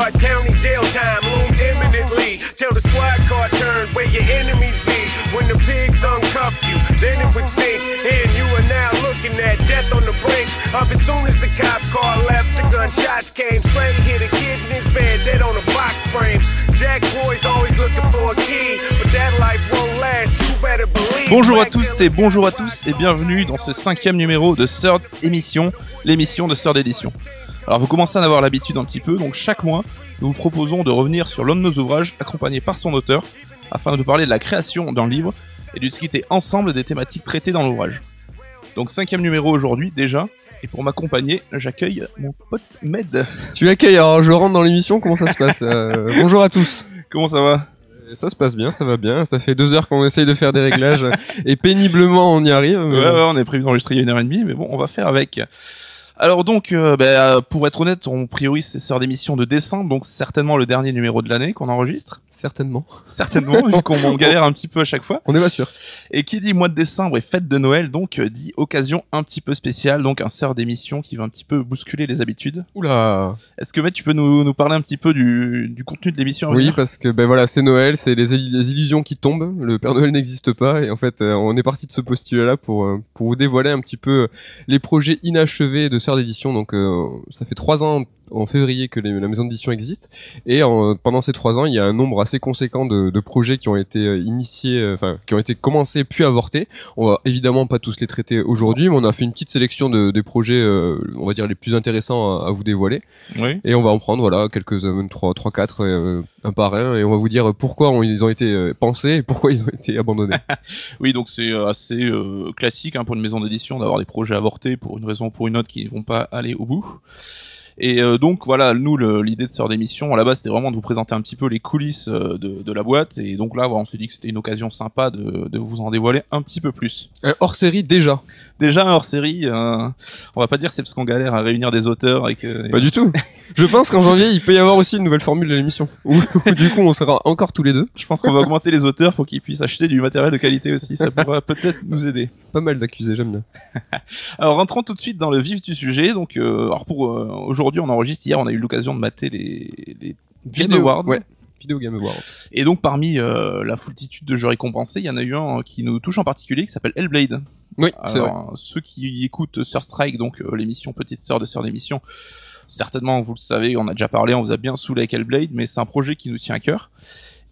Stark County jail time loomed imminently. Till the squad car turned where your enemies be. When the pigs uncuffed you, then it would sink. And you are now looking at death on the brink of it. Soon as the cop car left, the gunshots came straight. Hit a kid in his bed, dead on a box frame. Jack boys always looking for a key, but that life won't last. You better believe. Bonjour à toutes et bonjour à tous et bienvenue dans ce cinquième numéro de Third Émission, l'émission de Third Édition. Alors vous commencez à en avoir l'habitude un petit peu, donc chaque mois, nous vous proposons de revenir sur l'un de nos ouvrages accompagné par son auteur, afin de parler de la création d'un livre et de discuter ensemble des thématiques traitées dans l'ouvrage. Donc cinquième numéro aujourd'hui déjà, et pour m'accompagner, j'accueille mon pote Med. Tu l'accueilles, alors je rentre dans l'émission, comment ça se passe Euh, Bonjour à tous. Comment ça va? Ça se passe bien, ça va bien. Ça fait deux heures qu'on essaye de faire des réglages et péniblement on y arrive. mais- Ouais, ouais, on est prévu d'enregistrer il y a une heure et demie, mais bon, on va faire avec. Alors donc, euh, ben, euh, pour être honnête, on priorise ces sœurs d'émission de décembre, donc certainement le dernier numéro de l'année qu'on enregistre. Certainement. Certainement, vu qu'on on galère un petit peu à chaque fois. On n'est pas sûr. Et qui dit mois de décembre et fête de Noël, donc euh, dit occasion un petit peu spéciale, donc un sœur d'émission qui va un petit peu bousculer les habitudes. Oula. Est-ce que Matt, tu peux nous, nous parler un petit peu du, du contenu de l'émission Oui, parce que ben voilà, c'est Noël, c'est les, illu- les illusions qui tombent. Le Père Noël n'existe pas et en fait, euh, on est parti de ce postulat-là pour euh, pour vous dévoiler un petit peu les projets inachevés de Sœur d'édition. Donc, euh, ça fait trois ans en février que les- la maison d'édition existe et en- pendant ces trois ans, il y a un nombre assez conséquent de, de projets qui ont été euh, initiés, euh, enfin qui ont été commencés puis avortés. On va évidemment pas tous les traiter aujourd'hui, mais on a fait une petite sélection de, des projets, euh, on va dire les plus intéressants à- à vous dévoiler. Oui. Et on va en prendre voilà quelques euh, trois trois quatre euh, un par un et on va vous dire pourquoi on- ils ont été pensés et pourquoi ils ont été abandonnés. Oui, donc c'est assez classique hein, pour une maison d'édition d'avoir des projets avortés pour une raison ou pour une autre qui ne vont pas aller au bout. Et euh, donc voilà, nous l'idée de sœur d'émission à la base c'était vraiment de vous présenter un petit peu les coulisses euh, de, de la boîte et donc là voilà, on s'est dit que c'était une occasion sympa de, de vous en dévoiler un petit peu plus. Euh, hors série déjà. Déjà hors série, euh, on va pas dire c'est parce qu'on galère à réunir des auteurs et que Pas du tout. Je pense qu'en janvier il peut y avoir aussi une nouvelle formule de l'émission où, où du coup on sera encore tous les deux. je pense qu'on va augmenter les auteurs pour qu'ils puissent acheter du matériel de qualité aussi, ça pourra peut-être nous aider. Pas mal d'accusés, j'aime bien. Alors rentrons tout de suite dans le vif du sujet. Donc, alors pour euh, aujourd'hui, on enregistre. Hier, on a eu l'occasion de mater les, les Game Awards. Ouais. Vidéo Game Awards. Et donc parmi euh, la foultitude de jeux récompensés, il y en a eu un euh, qui nous touche en particulier, qui s'appelle Hellblade. Oui, vrai. Alors, ceux qui écoutent Sir Strike, donc euh, l'émission petite sœur de Sœur d'émission, certainement vous le savez, on a déjà parlé, on vous a bien saoulé avec Hellblade, mais c'est un projet qui nous tient à cœur.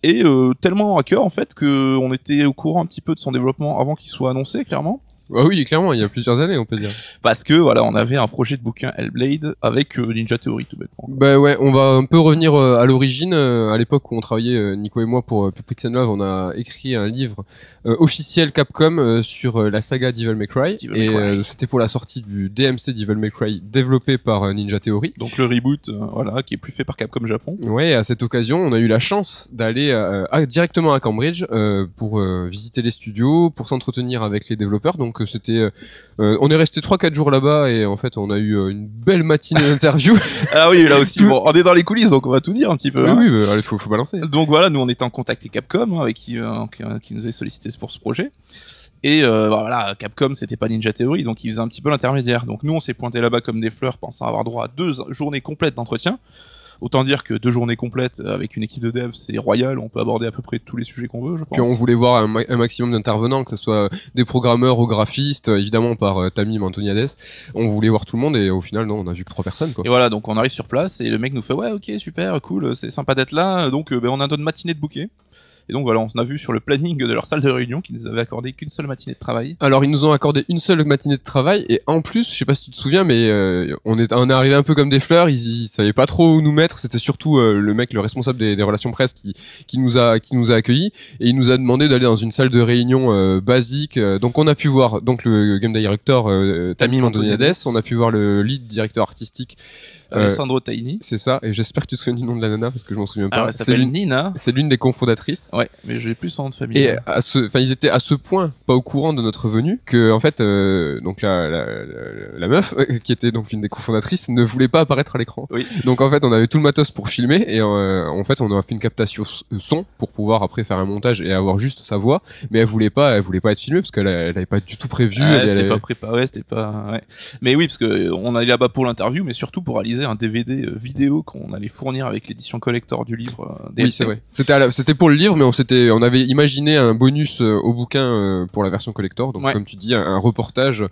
Et euh, tellement à cœur en fait que on était au courant un petit peu de son développement avant qu'il soit annoncé, clairement. Ah oui, clairement, il y a plusieurs années, on peut dire. Parce que voilà, on avait un projet de bouquin Hellblade avec euh, Ninja Theory tout bêtement. Bah ouais, on va un peu revenir euh, à l'origine. Euh, à l'époque où on travaillait, Nico et moi, pour Public and Love, on a écrit un livre officiel Capcom sur la saga Devil May Cry. Devil May et Cry. c'était pour la sortie du DMC Devil May Cry développé par Ninja Theory. Donc le reboot, voilà, qui est plus fait par Capcom Japon. Ouais, à cette occasion, on a eu la chance d'aller directement à Cambridge pour visiter les studios, pour s'entretenir avec les développeurs. Donc c'était, euh, euh, on est resté 3-4 jours là-bas et en fait on a eu euh, une belle matinée d'interview. Ah oui, là aussi, bon, on est dans les coulisses, donc on va tout dire un petit peu. oui, hein. oui, bah, allez, faut, faut balancer. Donc voilà, nous on était en contact avec Capcom, hein, avec qui, euh, qui, qui nous avait sollicité pour ce projet. Et bah, voilà, Capcom c'était pas Ninja Theory, donc ils faisaient un petit peu l'intermédiaire. Donc nous on s'est pointé là-bas comme des fleurs, pensant avoir droit à deux journées complètes d'entretien. Autant dire que deux journées complètes euh, avec une équipe de dev, c'est royal, on peut aborder à peu près tous les sujets qu'on veut, je pense. Puis on voulait voir un, ma- un maximum d'intervenants, que ce soit des programmeurs ou graphistes, euh, évidemment par euh, Tamim Antoniades. On voulait voir tout le monde et au final, non, on a vu que trois personnes, quoi. Et voilà, donc on arrive sur place et le mec nous fait ouais ok super cool, c'est sympa d'être là. Donc euh, ben, on a notre matinée de bouquet. Et donc voilà, on a vu sur le planning de leur salle de réunion qu'ils nous avaient accordé qu'une seule matinée de travail. Alors ils nous ont accordé une seule matinée de travail et en plus, je sais pas si tu te souviens, mais euh, on est on est arrivé un peu comme des fleurs. Ils, ils savaient pas trop où nous mettre. C'était surtout euh, le mec, le responsable des, des relations presse, qui qui nous a qui nous a accueillis et il nous a demandé d'aller dans une salle de réunion euh, basique. Euh, Donc on a pu voir donc le game director euh, Tamim Antoniades, on a pu voir le lead directeur artistique. Euh, Alessandro Taini. c'est ça, et j'espère que tu te souviens du nom de la nana parce que je m'en souviens pas. Alors elle s'appelle l'une- Nina. c'est l'une des cofondatrices. Ouais, mais j'ai plus son nom de famille. Et à ce, enfin, ils étaient à ce point pas au courant de notre venue que, en fait, euh, donc la, la, la, la meuf, euh, qui était donc une des cofondatrices, ne voulait pas apparaître à l'écran. Oui. Donc en fait, on avait tout le matos pour filmer et euh, en fait, on a fait une captation son pour pouvoir après faire un montage et avoir juste sa voix. Mais elle voulait pas, elle voulait pas être filmée parce qu'elle elle avait pas du tout prévu. Ah, elle- c'était elle- pas préparé, c'était pas. Ouais. Mais oui, parce que euh, on allait là-bas pour l'interview, mais surtout pour réaliser un DVD euh, vidéo qu'on allait fournir avec l'édition collector du livre. euh, Oui, c'est vrai. C'était pour le livre, mais on s'était, on avait imaginé un bonus euh, au bouquin pour la version collector. Donc, Ouais. comme tu dis, un, un reportage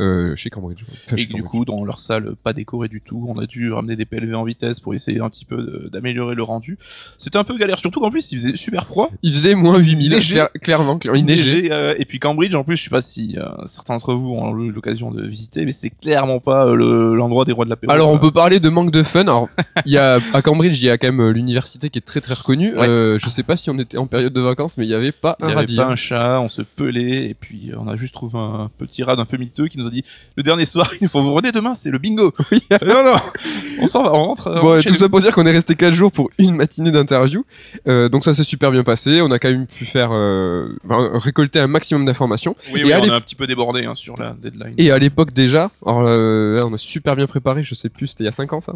euh, chez Cambridge. Enfin, Et chez du coup, dans leur salle, pas décorée du tout, on a dû ramener des PLV en vitesse pour essayer un petit peu d'améliorer le rendu. C'était un peu galère, surtout qu'en plus, il faisait super froid. il faisait moins 8000, Léger. clair- clairement, clairement, il neigeait. Euh, et puis Cambridge, en plus, je sais pas si euh, certains d'entre vous ont eu l'occasion de visiter, mais c'est clairement pas euh, le- l'endroit des rois de la paix. Alors on peut parler de manque de fun. Alors il y a à Cambridge il y a quand même l'université qui est très très reconnue. Ouais. Je sais pas si on était en période de vacances mais il y avait pas Il un n'y avait radis. pas un chat, on se pelait, et puis on a juste trouvé un petit rad un peu miteux qui nous a dit le dernier soir, il faut vous revenez demain, c'est le bingo. Oui. non, non, on s'en va, on rentre. Bon, chez tout nous. ça pour dire qu'on est resté 4 jours pour une matinée d'interview. Euh, donc ça s'est super bien passé. On a quand même pu faire euh, enfin, récolter un maximum d'informations. Oui, Et oui, à on est un petit peu débordé hein, sur la deadline. Et à l'époque déjà, alors euh, on a super bien préparé, je sais plus, c'était il y a 5 ans ça.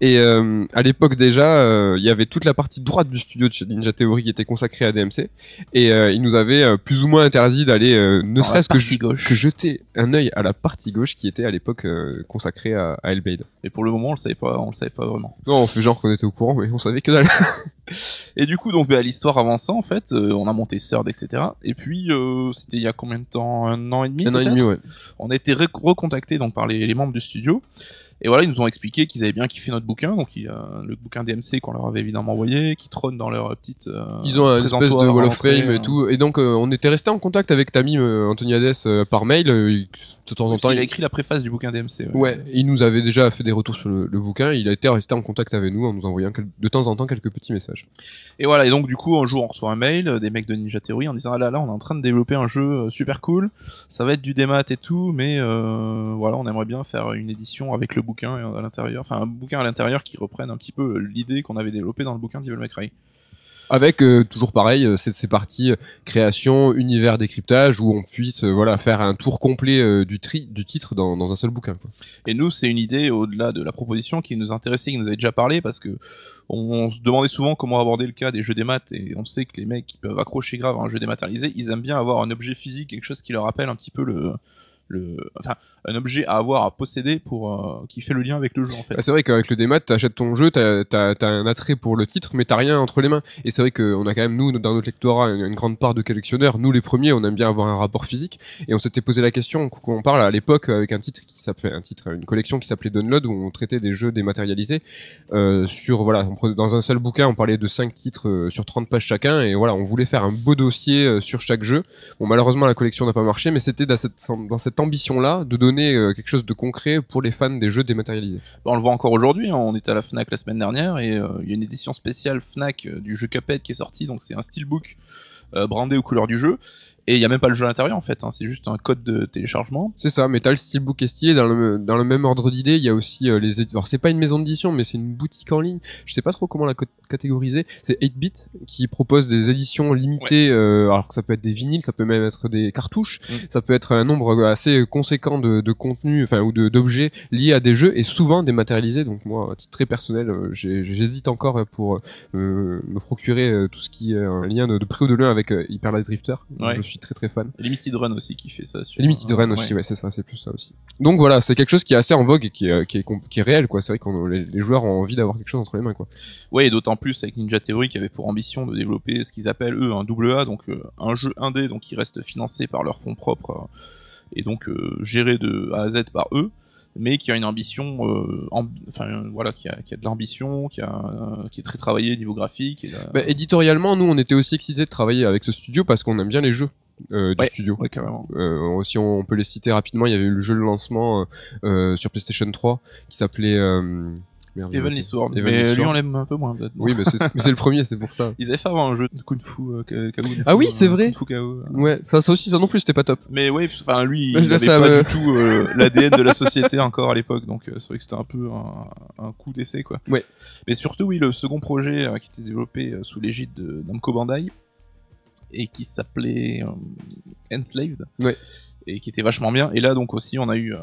Et euh, à l'époque déjà, euh, il y avait toute la partie droite du studio de chez Ninja Theory qui était consacrée à DMC. Et euh, il nous avait euh, plus ou moins interdit d'aller, euh, ne serait-ce que jeter un œil à la partie gauche qui était à l'époque euh, consacrée à, à. Et pour le moment, on le savait pas, on le savait pas vraiment. Non, on fait genre qu'on était au courant, mais on savait que dalle. Et du coup, donc, bah, l'histoire avançant, en fait, euh, on a monté Third, etc. Et puis, euh, c'était il y a combien de temps? Un an et demi un an et demi, ouais. On a été recontacté donc par les, les membres du studio. Et voilà, ils nous ont expliqué qu'ils avaient bien kiffé notre bouquin, donc il a le bouquin DMC qu'on leur avait évidemment envoyé, qui trône dans leur petite. euh, Ils ont un espèce de Wall of Fame et euh, tout. Et donc, euh, on était resté en contact avec Tamim euh, Anthony Hades euh, par mail. Euh, il- de temps en temps, il, a écrit la préface du bouquin DMC. Ouais, il nous avait déjà fait des retours sur le, le bouquin. Il a été resté en contact avec nous en nous envoyant quel- de temps en temps quelques petits messages. Et voilà, et donc du coup, un jour, on reçoit un mail euh, des mecs de Ninja Theory en disant Ah là là, on est en train de développer un jeu euh, super cool, ça va être du démat et tout, mais euh, voilà, on aimerait bien faire une édition avec le bouquin à l'intérieur, enfin un bouquin à l'intérieur qui reprenne un petit peu l'idée qu'on avait développée dans le bouquin d'Evil May Cry. Avec euh, toujours pareil, euh, c'est ces parties euh, création, univers, décryptage, où on puisse voilà faire un tour complet du, titre dans, un seul bouquin. Et nous, c'est une idée au-delà de la proposition qui nous intéressait, qui nous avait déjà parlé, parce que on se demandait souvent comment aborder le cas des jeux des maths, et on sait que les mecs qui peuvent accrocher grave à un jeu dématérialisé, ils aiment bien avoir un objet physique, quelque chose qui leur rappelle un petit peu le, un objet à avoir, à posséder pour euh, qui fait le lien avec le jeu en fait. Bah, c'est vrai qu'avec le démat, t'achètes ton jeu, t'as as, un attrait pour le titre, mais t'as rien entre les mains. Et c'est vrai qu'on a quand même, nous, dans notre lectorat, une, grande part de collectionneurs. Nous, les premiers, on aime bien avoir un rapport physique. Et on s'était posé la question, quand on parle à l'époque avec un titre qui s'appelait, un titre, une collection qui s'appelait Download, où on traitait des jeux dématérialisés. Euh, sur, voilà, dans un seul bouquin, on parlait de 5 titres euh, sur 30 pages chacun. Et voilà, on voulait faire un beau dossier sur chaque jeu. Bon, malheureusement, la collection n'a pas marché, mais c'était dans cette ambition-là de donner euh, quelque chose de concret pour les fans des jeux dématérialisés. Bon, on le voit encore aujourd'hui, hein, on était à la Fnac la semaine dernière et euh, il y a une édition spéciale Fnac euh, du jeu Cuphead qui est sorti, donc c'est un steelbook brandé aux couleurs du jeu. Et il y a même pas le jeu à l'intérieur en fait, hein, c'est juste un code de téléchargement. C'est ça, mais t'as le steelbook est stylé. Dans le, dans le même ordre d'idée, il y a aussi euh, les. Alors, c'est pas une maison d'édition, mais c'est une boutique en ligne. Je sais pas trop comment la catégoriser. C'est 8-bit qui propose des éditions limitées. euh, alors que ça peut être des vinyles, ça peut même être des cartouches, Mm. ça peut être un nombre assez conséquent de, de contenus, enfin ou d'objets liés à des jeux et souvent dématérialisés. Donc moi, à titre très personnel, euh, j'hésite encore pour euh, me procurer euh, tout ce qui est un lien de, de près ou de loin avec euh, Hyper Light Drifter. Ouais. Je suis très très fan. Limited Run aussi qui fait ça. Sur, Limited Run aussi, ouais, c'est ça, c'est plus ça aussi. Donc voilà, c'est quelque chose qui est assez en vogue et qui est, qui est, com- qui est réel, quoi. C'est vrai que les, les joueurs ont envie d'avoir quelque chose entre les mains, quoi. Ouais, et d'autant plus avec Ninja Theory qui avait pour ambition de développer ce qu'ils appellent eux un double A, donc euh, un jeu indé, donc qui reste financé par leurs fonds propres euh, et donc euh, géré de A à Z par eux, mais qui a une ambition, euh, amb- enfin euh, voilà, qui a, qui a de l'ambition, qui euh, qui est très travaillé niveau graphique. Et, Bah, éditorialement, nous, on était aussi excités de travailler avec ce studio parce qu'on aime bien les jeux euh, du Ouais. studio. ouais, carrément. Euh, si on peut les citer rapidement, il y avait eu le jeu de lancement euh, sur PlayStation 3 qui s'appelait j'ai- Lisword. Evan Mais lui, Lisword. on l'aime un peu moins, peut-être. Oui, mais c'est le premier, c'est pour ça. Ils avaient fait avant un jeu de Kung Fu, euh, Fu, Ah oui, c'est vrai. Kung Fu KO. Ouais, ça, ça aussi, ça non plus, c'était pas top. Mais ouais, enfin lui, il là, avait ça pas me- du tout euh, l'ADN de la société encore à l'époque, donc euh, c'est vrai que c'était un peu un, un coup d'essai quoi. Ouais. Mais surtout oui, le second projet qui était développé sous l'égide de Namco Bandai et qui s'appelait euh, Enslaved. Et qui était vachement bien. Et là donc aussi on a eu euh,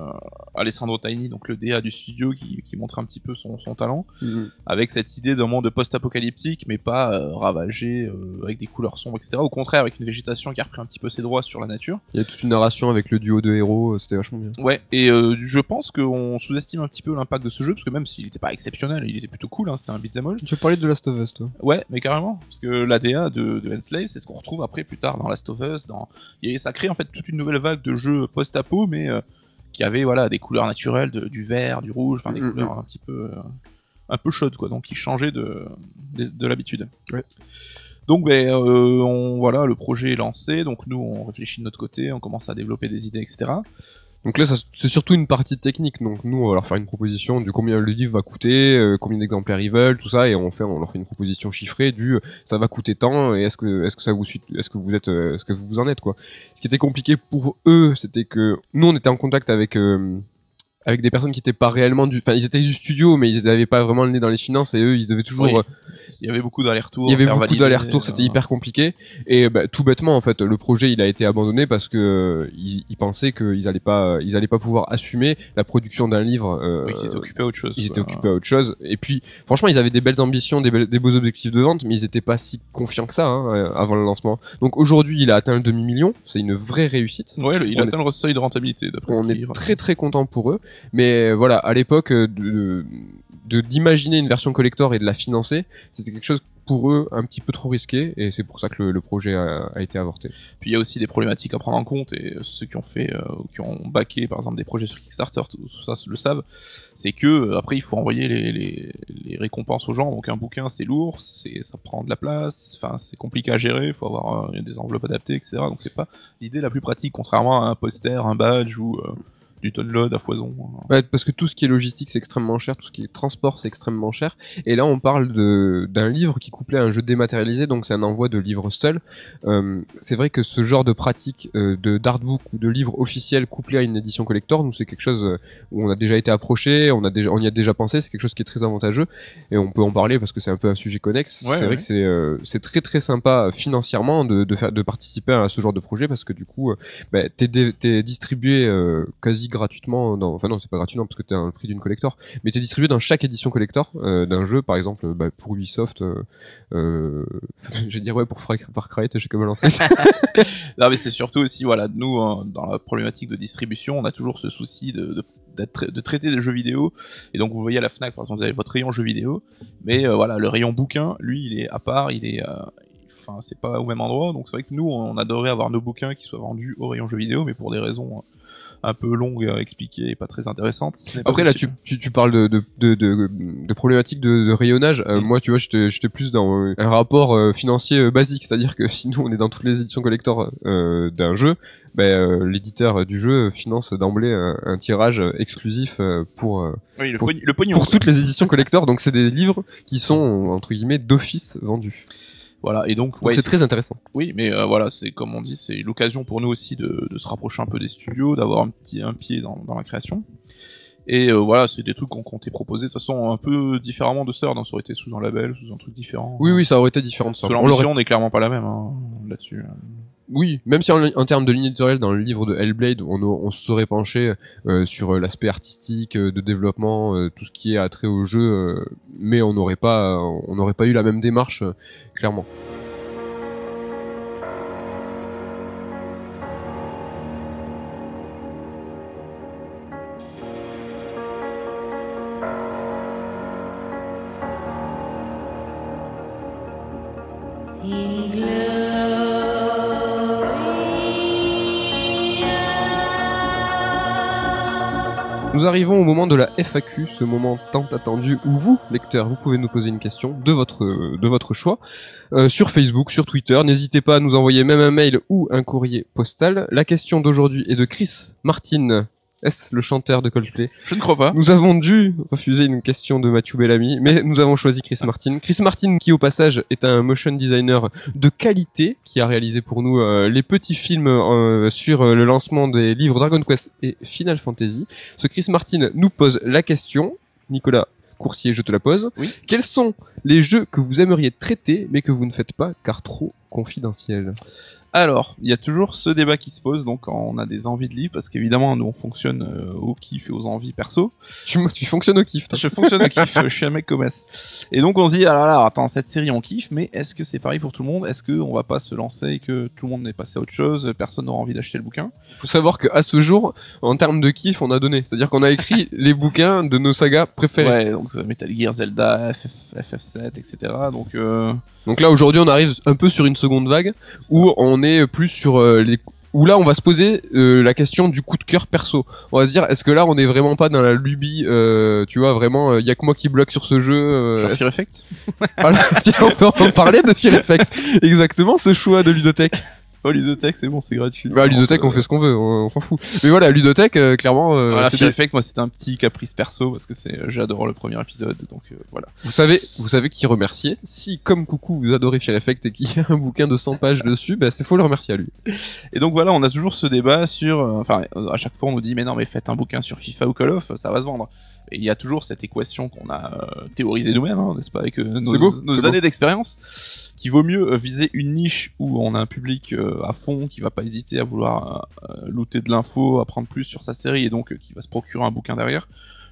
Alessandro Tiny, donc le DA du studio, qui, qui montrait un petit peu son, son talent avec cette idée d'un monde post-apocalyptique, mais pas euh, ravagé, euh, avec des couleurs sombres, etc. Au contraire, avec une végétation qui a repris un petit peu ses droits sur la nature. Il y a toute une narration avec le duo de héros, c'était vachement bien. Ouais, et je pense qu'on sous-estime un petit peu l'impact de ce jeu, parce que même s'il n'était pas exceptionnel, il était plutôt cool, hein, c'était un beat'em all. Tu parlais de Last of Us, toi Ouais, mais carrément, parce que l'ADA de, de Enslave, c'est ce qu'on retrouve après plus tard dans Last of Us, dans... et ça crée en fait toute une nouvelle vague de jeux post-apo, mais euh, qui avait voilà des couleurs naturelles, de- du vert, du rouge, enfin des Mm, couleurs un petit peu euh, un peu chaudes quoi, donc qui changeaient de, de, de l'habitude. Ouais. Donc ben euh, on voilà le projet est lancé, donc nous on réfléchit de notre côté, on commence à développer des idées, etc. Donc là, c'est surtout une partie technique. Donc nous, on va leur faire une proposition du combien le livre va coûter, euh, combien d'exemplaires ils veulent, tout ça, et on fait, on leur fait une proposition chiffrée du euh, ça va coûter tant et est-ce que est-ce que ça vous suit, est-ce que vous êtes, euh, est-ce que vous en êtes quoi. Ce qui était compliqué pour eux, c'était que nous, on était en contact avec avec des personnes qui étaient pas réellement du, enfin ils étaient du studio, mais ils avaient pas vraiment le nez dans les finances et eux, ils devaient toujours Oui. euh, Il y avait beaucoup d'allers-retours. il y avait beaucoup d'allers-retours, c'était euh, hyper compliqué. Et bah, tout bêtement, en fait, le projet il a été abandonné parce que euh, ils, ils pensaient qu'ils allaient pas, ils allaient pas pouvoir assumer la production d'un livre. euh, Oui, ils étaient occupés à autre chose. ils étaient occupés à autre chose. Et puis, franchement, ils avaient des belles ambitions, des, beaux objectifs de vente, mais ils étaient pas si confiants que ça hein, avant le lancement. Donc aujourd'hui, il a atteint le demi-million. C'est une vraie réussite. Ouais, le- il On a atteint le seuil de rentabilité d'après ce On est livre. très très content pour eux. Mais voilà, à l'époque, euh, d'imaginer une version collector et de la financer, c'était quelque chose pour eux un petit peu trop risqué. Et c'est pour ça que le, projet a, été avorté. Puis il y a aussi des problématiques à prendre en compte et ceux qui ont fait, euh, qui ont backé par exemple des projets sur Kickstarter, tout, ça le savent. C'est que euh, après il faut envoyer les, récompenses aux gens. Donc un bouquin c'est lourd, ça prend de la place, enfin c'est compliqué à gérer. Il faut avoir des enveloppes adaptées, etc. Donc c'est pas l'idée la plus pratique, contrairement à un poster, un badge ou euh, du download à foison. Ouais, parce que tout ce qui est logistique, c'est extrêmement cher, tout ce qui est transport, c'est extrêmement cher. Et là, on parle de d'un livre qui couplait à un jeu dématérialisé, donc c'est un envoi de livre seul. Euh, c'est vrai que ce genre de pratique euh, de d'artbook ou de livre officiel couplé à une édition collector, nous c'est quelque chose euh, où on a déjà été approché, on a déjà on y a déjà pensé, c'est quelque chose qui est très avantageux et on peut en parler parce que c'est un peu un sujet connexe. Ouais, c'est vrai que c'est euh, c'est très très sympa financièrement de de faire de participer à ce genre de projet parce que du coup, bah, t'es dé- t'es distribué quasi gratuitement dans enfin non c'est pas gratuit non parce que t'es un prix d'une collector mais t'es distribué dans chaque édition collector euh, d'un jeu par exemple bah, pour Ubisoft euh, euh, je vais dire ouais pour Far Cry j'ai comme lancé Non, mais c'est surtout aussi, voilà, nous, hein, dans la problématique de distribution, on a toujours ce souci de, de, de traiter des jeux vidéo. Et donc, vous voyez à la Fnac, par exemple, vous avez votre rayon jeux vidéo. Mais euh, voilà, le rayon bouquin, lui, il est à part, il est. euh, Enfin, c'est pas au même endroit. Donc, c'est vrai que nous, on adorait avoir nos bouquins qui soient vendus au rayon jeux vidéo, mais pour des raisons euh, un peu longues à expliquer et pas très intéressantes. ce n'est pas après là tu, tu, tu parles de, de, de, de, de problématiques de, de rayonnage Euh, Mm. moi tu vois j'étais j'étais plus dans euh, un rapport euh, financier euh, basique c'est à dire que si nous on est dans toutes les éditions collector euh, d'un jeu ben, euh, l'éditeur du jeu finance d'emblée un, un tirage exclusif euh, pour euh, Oui, le, pour- pogn- le pognon. pour toutes les éditions collector donc c'est des livres qui sont entre guillemets d'office vendus Voilà, et donc, ouais, c'est très intéressant Oui, mais euh, voilà, c'est comme on dit, c'est l'occasion pour nous aussi de, de se rapprocher un peu des studios, d'avoir un petit un pied dans, dans la création. Et euh, voilà, c'est des trucs qu'on comptait proposer de toute façon un peu différemment de Sœur, hein, ça aurait été sous un label, sous un truc différent. oui oui ça aurait été différent de l'ambition, on n'est clairement pas la même hein, là-dessus. Oui, même si en, termes de ligne éditoriale, dans le livre de Hellblade, on, se serait penché euh, sur euh, l'aspect artistique, euh, de développement, tout ce qui est attrait au jeu, mais on n'aurait pas, on n'aurait pas eu la même démarche, clairement. Nous arrivons au moment de la FAQ, ce moment tant attendu où vous, lecteurs, vous pouvez nous poser une question de votre choix euh, sur Facebook, sur Twitter. N'hésitez pas à nous envoyer même un mail ou un courrier postal. La question d'aujourd'hui est de Chris Martin Est-ce le chanteur de Coldplay Je ne crois pas. Nous avons dû refuser une question de Mathieu Bellamy, mais nous avons choisi Chris Martin. Chris Martin, qui au passage est un motion designer de qualité, qui a réalisé pour nous euh, les petits films euh, sur euh, le lancement des livres Dragon Quest et Final Fantasy. Ce Chris Martin nous pose la question. Nicolas Coursier, je te la pose. Oui. Quels sont les jeux que vous aimeriez traiter, mais que vous ne faites pas car trop confidentiels Alors, il y a toujours ce débat qui se pose, donc quand on a des envies de livres, parce qu'évidemment, nous on fonctionne euh, au kiff et aux envies perso. tu, tu fonctionnes au kiff. toi. Je fonctionne au kiff, je suis un mec comme S. Et donc on se dit, ah là là, attends, cette série on kiffe, mais est-ce que c'est pareil pour tout le monde? Est-ce qu'on va pas se lancer et que tout le monde n'est passé à autre chose Personne n'aura envie d'acheter le bouquin? Faut savoir qu'à ce jour, en termes de kiff, on a donné. C'est-à-dire qu'on a écrit les bouquins de nos sagas préférées. Ouais, donc Metal Gear, Zelda, FF, FF7, etc. Donc, euh, Donc là, aujourd'hui, on arrive un peu sur une seconde vague où on est plus sur euh, les où là on va se poser euh, la question du coup de cœur perso. On va se dire est-ce que là on est vraiment pas dans la lubie euh, tu vois vraiment il y a que moi qui bloque sur ce jeu euh, genre Fear Effect? Voilà, tiens, on peut en parler de Fear Effect. Exactement ce choix de Ludothèque. Oh, Ludothèque, c'est bon, c'est gratuit. Bah Ludothèque on fait ce qu'on veut, on, on s'en fout. Mais voilà, Ludothèque euh, clairement euh, Voilà, c'est moi c'était un petit caprice perso parce que c'est j'adore le premier épisode, donc euh, voilà. Vous savez, vous savez qui remercier. Si, comme Coucou, vous adorez Fear Effect et qu'il y a un bouquin de 100 pages dessus, bah, c'est faut le remercier à lui. Et donc voilà, on a toujours ce débat sur, euh, enfin, euh, à chaque fois on nous dit mais non mais faites un bouquin sur FIFA ou Call of, ça va se vendre. Et il y a toujours cette équation qu'on a euh, théorisée nous-mêmes, hein, n'est-ce pas, avec euh, nos, beau, nos années d'expérience, qu'il vaut mieux euh, viser une niche où on a un public euh, à fond qui va pas hésiter à vouloir euh, looter de l'info, apprendre plus sur sa série et donc qui va se procurer un bouquin derrière,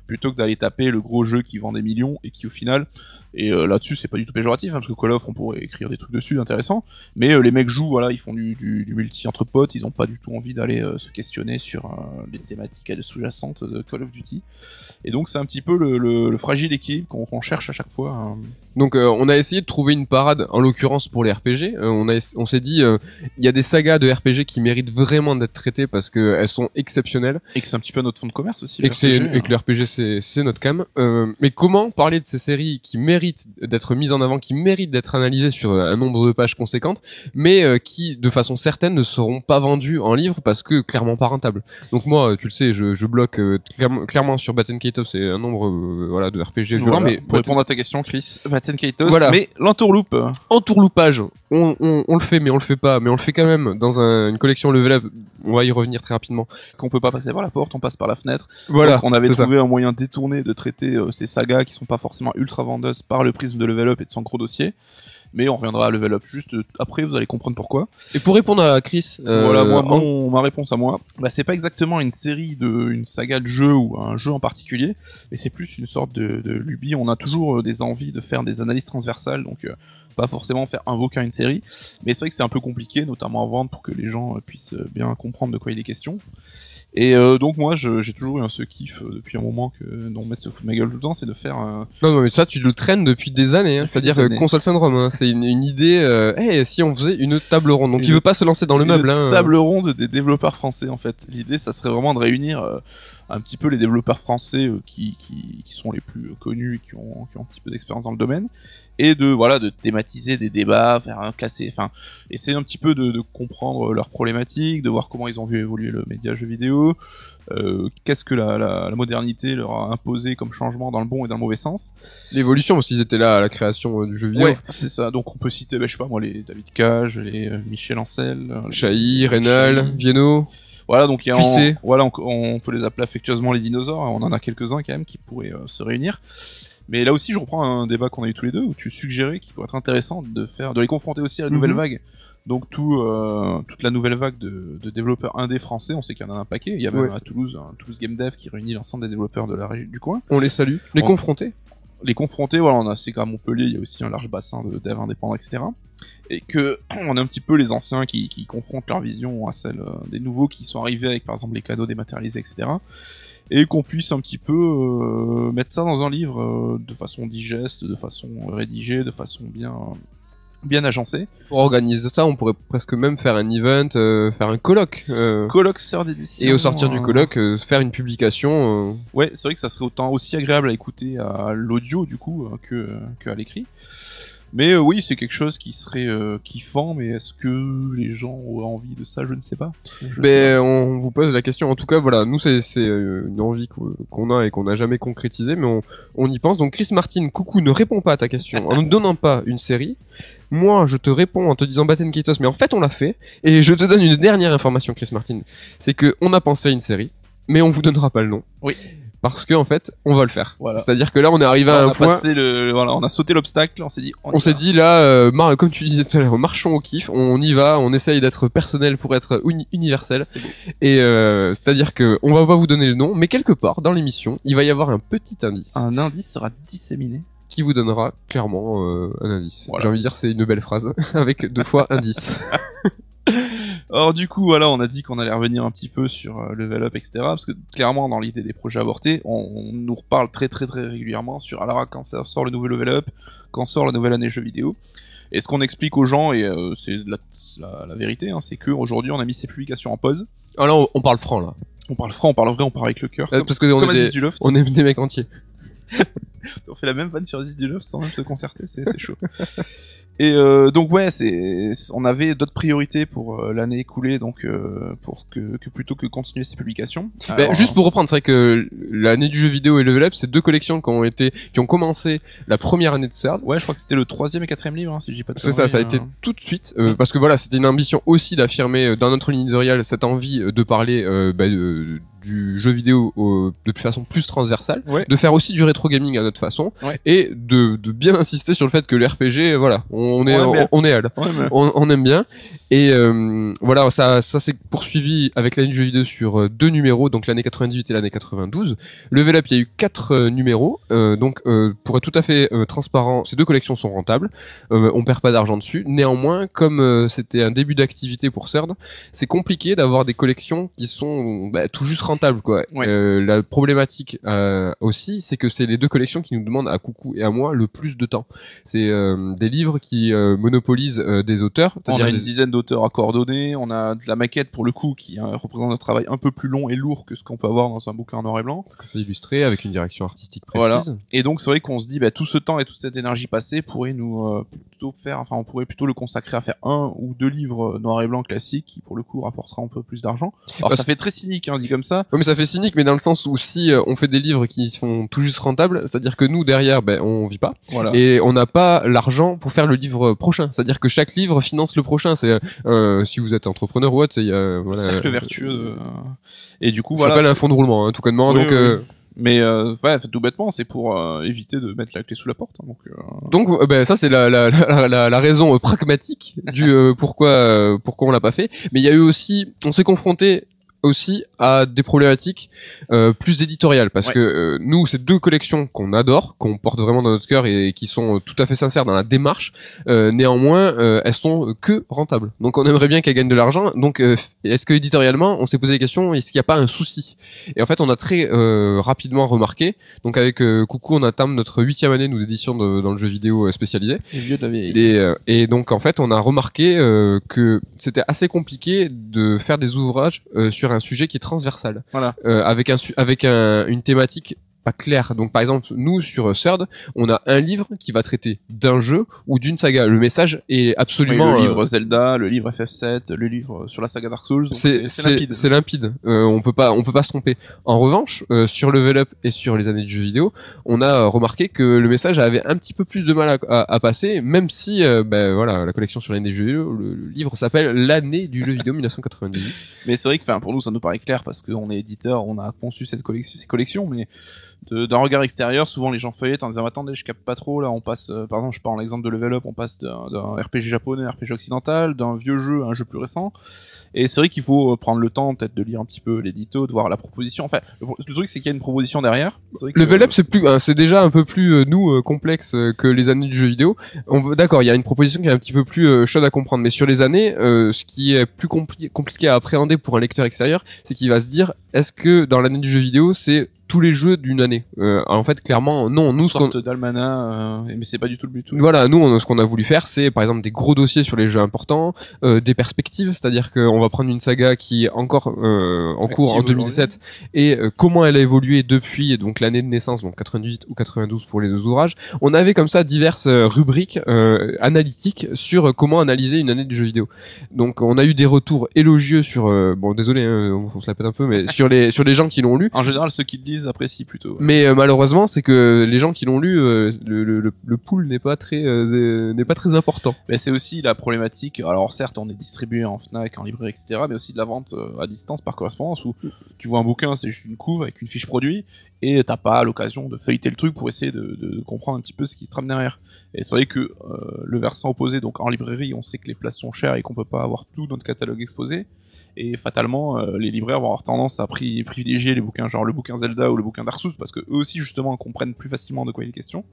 plutôt que d'aller taper le gros jeu qui vend des millions et qui au final, et euh, là-dessus c'est pas du tout péjoratif, hein, parce que Call of on pourrait écrire des trucs dessus intéressants, mais euh, les mecs jouent, voilà, ils font du, du, du multi entre potes, ils ont pas du tout envie d'aller euh, se questionner sur les thématiques sous-jacentes de Call of Duty. Et donc c'est un petit peu le, le, le fragile équilibre qu'on qu'on cherche à chaque fois. hein. Donc on a essayé de trouver une parade, en l'occurrence pour les RPG. On a, on s'est dit, il y a des sagas de RPG qui méritent vraiment d'être traitées parce qu'elles sont exceptionnelles Et que c'est un petit peu notre fond de commerce aussi. et que, RPG, et que le RPG c'est, notre cam. Mais comment parler de ces séries qui méritent d'être mises en avant, qui méritent d'être analysées sur un nombre de pages conséquentes, mais euh, qui de façon certaine ne seront pas vendues en livre parce que clairement pas rentables. Donc moi, euh, tu le sais, je, je bloque euh, clairement, clairement sur Batten Kate c'est un nombre euh, voilà de RPG violent, Voilà, mais pour répondre à ta question, Chris, Batten Kaitos, Voilà. mais l'entourloupe. euh, en tourloupage, on, on, on le fait, mais on le fait pas, mais on le fait quand même dans un- une collection level up. On va y revenir très rapidement. qu'on peut pas passer par la porte, on passe par la fenêtre. Voilà. Donc on avait ça. trouvé un moyen détourné de traiter euh, ces sagas qui sont pas forcément ultra vendeuses par le prisme de level up et de son gros dossier. Mais on reviendra à level up juste après, vous allez comprendre pourquoi. Et pour répondre à Chris, euh, voilà, moi, en- mon- ma réponse à moi, bah, c'est pas exactement une série de, une saga de jeux ou un jeu en particulier, mais c'est plus une sorte de, de lubie. On a toujours euh, des envies de faire des analyses transversales, donc euh, pas forcément faire un bouquin, une série. Mais c'est vrai que c'est un peu compliqué, notamment à vendre pour que les gens puissent bien comprendre de quoi il est question. Et euh, donc moi, j'ai toujours eu un ce kiff euh, depuis un moment que dont mettre se fout de ma gueule tout le temps, c'est de faire un, non, non, mais ça, tu le traînes depuis des années. Hein. C'est-à-dire euh, console syndrome. Hein. C'est une, une idée. Euh, hey, si on faisait une table ronde. Donc, Une- il veut pas se lancer dans le une meuble. Hein. table ronde des développeurs français en fait. L'idée, ça serait vraiment de réunir euh, un petit peu les développeurs français euh, qui, qui, qui sont les plus euh, connus et qui ont, qui ont un petit peu d'expérience dans le domaine, et de voilà de thématiser des débats, faire un classé, enfin essayer un petit peu de, de comprendre leurs problématiques, de voir comment ils ont vu évoluer le média jeu vidéo, euh, qu'est-ce que la, la, la modernité leur a imposé comme changement dans le bon et dans le mauvais sens. L'évolution, parce qu'ils étaient là à la création euh, du jeu vidéo. Ouais, c'est ça. Donc on peut citer, bah, je sais pas moi, les David Cage, les euh, Michel Ancel, Chahi, Reynal. Vieno. Voilà, donc il y a on, voilà, on, on peut les appeler affectueusement les dinosaures. On en a quelques-uns quand même qui pourraient euh, se réunir. Mais là aussi, je reprends un débat qu'on a eu tous les deux où tu suggérais qu'il pourrait être intéressant de faire, de les confronter aussi à la nouvelle Mhm. vague. Donc tout, euh, toute la nouvelle vague de, de développeurs indés français, on sait qu'il y en a un paquet. Il y a même Ouais. à Toulouse un Toulouse Game Dev qui réunit l'ensemble des développeurs de la région du coin. On les salue. Les On- confronter. Les confronter, voilà, on a c'est qu'à Montpellier, il y a aussi un large bassin de dev indépendants, etc. Et que on a un petit peu les anciens qui, qui confrontent leur vision à celle euh, des nouveaux qui sont arrivés avec par exemple les cadeaux dématérialisés, etc. Et qu'on puisse un petit peu euh, mettre ça dans un livre euh, de façon digeste, de façon rédigée, de façon bien bien agencée. Pour organiser ça, on pourrait presque même faire un event, euh, faire un colloque. Colloque sœur d'édition. et au sortir du colloque, faire une publication. Ouais, c'est vrai que ça serait autant aussi agréable à écouter à l'audio du coup que, que à l'écrit. Mais euh, oui, c'est quelque chose qui serait euh, kiffant, mais est-ce que les gens ont envie de ça? Je ne sais pas. Je sais Mais on vous pose la question. En tout cas, voilà, nous c'est euh, une envie qu'o- qu'on a et qu'on n'a jamais concrétisée, mais on, on y pense. Donc Chris Martin, coucou, ne réponds pas à ta question en ne donnant pas une série. Moi, je te réponds en te disant Batten Kitos, mais en fait, on l'a fait. Et je te donne une dernière information, Chris Martin. C'est que on a pensé à une série, mais on vous donnera pas le nom. Oui. Parce que en fait, on va le faire. Voilà. C'est-à-dire que là, on est arrivé à on un a point. le, voilà, on a sauté l'obstacle, on s'est dit. On s'est dit là, euh, mar- comme tu disais tout à l'heure, marchons au kiff, on y va, on essaye d'être personnel pour être uni- universel. Et euh, c'est-à-dire que on va pas vous donner le nom, mais quelque part dans l'émission, il va y avoir un petit indice Un indice sera disséminé. qui vous donnera clairement euh, un indice. Voilà. J'ai envie de dire c'est une belle phrase avec deux fois indice. Alors du coup, voilà, on a dit qu'on allait revenir un petit peu sur euh, Level Up, etc. Parce que clairement, dans l'idée des projets avortés, on, on nous reparle très très très régulièrement sur alors quand ça sort le nouveau Level Up, quand sort la nouvelle année jeux vidéo. Et ce qu'on explique aux gens, et euh, c'est la, la, la vérité, hein, c'est que aujourd'hui on a mis ces publications en pause. Alors on, on parle franc là, On parle franc, on parle vrai, on parle avec le cœur. Euh, parce que on comme est, des, du Loft. on est des mecs entiers. On fait la même vanne sur Aziz du Loft sans même se concerter, c'est chaud. Et euh, donc ouais, c'est on avait d'autres priorités pour euh, l'année écoulée, donc euh, pour que, que plutôt que continuer ces publications. Alors, juste pour reprendre, c'est vrai que l'année du jeu vidéo et Level Up, c'est deux collections qui ont été, qui ont commencé la première année de CERD. Ouais, je crois que c'était le troisième et quatrième livre, hein, si dis pas de C'est ça, ça a conneries, été hein. tout de suite, euh, parce que voilà, c'était une ambition aussi d'affirmer euh, dans notre ligne éditoriale cette envie de parler euh, bah, de- du jeu vidéo de façon plus transversale, Ouais. de faire aussi du rétro gaming à notre façon, Ouais. et de, de bien insister sur le fait que le RPG, voilà, on, est On est à on aime bien. Et euh, voilà, ça, ça s'est poursuivi avec l'année du jeu vidéo sur euh, deux numéros, donc l'année 98 et l'année 92. Level Up, il y a eu quatre euh, numéros. euh, donc, euh, pour être tout à fait euh, transparent, ces deux collections sont rentables. Euh, on perd pas d'argent dessus. Néanmoins, comme euh, c'était un début d'activité pour CERD, c'est compliqué d'avoir des collections qui sont bah, tout juste rentables. Quoi. Ouais. Euh, la problématique euh, aussi, c'est que c'est les deux collections qui nous demandent à Coucou et à moi le plus de temps. C'est euh, des livres qui euh, monopolisent euh, des auteurs. On c'est-à-dire a une des- dizaine d'auteurs à coordonner, on a de la maquette pour le coup qui hein, représente un travail un peu plus long et lourd que ce qu'on peut avoir dans un bouquin en noir et blanc. parce que c'est illustré avec une direction artistique précise. Voilà. Et donc c'est vrai qu'on se dit bah, tout ce temps et toute cette énergie passée pourrait nous euh, plutôt faire, enfin on pourrait plutôt le consacrer à faire un ou deux livres euh, noir et blanc classiques qui pour le coup rapportera un peu plus d'argent. Alors Parce- ça fait très cynique hein, dit comme ça. Ouais, mais ça fait cynique, mais dans le sens où si euh, on fait des livres qui sont tout juste rentables, c'est-à-dire que nous derrière, ben on vit pas Voilà. et on n'a pas l'argent pour faire le livre prochain. C'est-à-dire que chaque livre finance le prochain. C'est euh, si vous êtes entrepreneur ou autre, c'est euh, voilà, cercle vertueux. Et du coup Ça voilà. s'appelle un fonds de roulement, hein, tout connement. Oui, donc oui, euh, Mais euh, ouais, tout bêtement, c'est pour euh, éviter de mettre la clé sous la porte. hein, donc, euh, Donc ben, ça c'est la, la, la, la, raison pragmatique du euh, pourquoi euh, pourquoi on l'a pas fait. Mais il y a eu aussi, on s'est confronté aussi à des problématiques euh, plus éditoriales parce Ouais. que euh, nous c'est deux collections qu'on adore, qu'on porte vraiment dans notre cœur et qui sont euh, tout à fait sincères dans la démarche. Euh, néanmoins, elles sont que rentables. Donc on aimerait bien qu'elles gagnent de l'argent. Donc est-ce que éditorialement, on s'est posé des questions est-ce qu'il n'y a pas un souci? Et en fait, on a très rapidement remarqué. Donc avec Coucou, on atteint notre huitième année nous d'édition de- dans le jeu vidéo spécialisé. les vieux de la vieille. Et, et donc en fait, on a remarqué que c'était assez compliqué de faire des ouvrages euh, sur un sujet qui est transversal, Voilà. Euh, avec un avec un, une thématique pas claire. Donc par exemple, nous sur euh, Third, on a un livre qui va traiter d'un jeu ou d'une saga. Le message est Oui, absolument le euh, livre Zelda, le livre FF7, le livre sur la saga Dark Souls. c'est limpide. c'est limpide. Euh, on peut pas on peut pas se tromper. En revanche, euh, sur Level Up et sur les années du jeu vidéo, on a euh, remarqué que le message avait un petit peu plus de mal à, à- à passer, même si euh, ben voilà la collection sur l'année du jeu vidéo, le, le livre s'appelle l'année du jeu vidéo 1998. Mais c'est vrai que, enfin, pour nous, ça nous paraît clair parce qu'on est éditeur, on a conçu cette collection, ces collections, mais d'un regard extérieur, souvent les gens feuillettent en disant attendez, je capte pas trop. Là, on passe, euh, par exemple, je prends l'exemple de Level Up, on passe d'un RPG japonais, à un RPG occidental, d'un vieux jeu à un jeu plus récent. Et c'est vrai qu'il faut euh, prendre le temps, peut-être, de lire un petit peu l'édito, de voir la proposition. Enfin, le, le truc, c'est qu'il y a une proposition derrière. C'est vrai que- Level Up c'est plus hein, c'est déjà un peu plus euh, nous euh, complexe euh, que les années du jeu vidéo. D'accord, il y a une proposition qui est un petit peu plus euh, chaude à comprendre, mais sur les années, euh, ce qui est plus compli- compliqué à appréhender pour un lecteur extérieur, c'est qu'il va se dire est-ce que dans l'année du jeu vidéo c'est tous les jeux d'une année. Euh, en fait, clairement, non. Nous, Une ce qu'on- sorte d'almanach, euh, mais c'est pas du tout le but. voilà, nous, on- ce qu'on a voulu faire, c'est par exemple des gros dossiers sur les jeux importants, euh, des perspectives, c'est-à-dire qu'on va prendre une saga qui est encore euh, en cours en Active 2017 et euh, comment elle a évolué depuis donc l'année de naissance, donc 98 ou 92 pour les deux ouvrages. On avait comme ça diverses euh, rubriques euh, analytiques sur comment analyser une année du jeu vidéo. Donc on a eu des retours élogieux sur, euh, bon désolé, hein, on, on se la pète un peu, mais sur les sur les gens qui l'ont lu. En général, ceux qui le apprécient plutôt. ouais. Mais euh, malheureusement, c'est que les gens qui l'ont lu, euh, le, le, le, le pool n'est pas très euh, n'est pas très important. Mais c'est aussi la problématique. Alors certes, on est distribué en Fnac, en librairie, etc. Mais aussi de la vente à distance par correspondance où tu vois un bouquin, c'est juste une couve avec une fiche produit et t'as pas l'occasion de feuilleter le truc pour essayer de, de comprendre un petit peu ce qui se trame derrière. Et c'est vrai que le versant opposé, donc en librairie, on sait que les places sont chères et qu'on peut pas avoir tout notre catalogue exposé. Et fatalement, euh, les libraires vont avoir tendance à pri- privilégier les bouquins, genre le bouquin Zelda ou le bouquin Dark Souls, parce que eux aussi justement comprennent plus facilement de quoi il est question.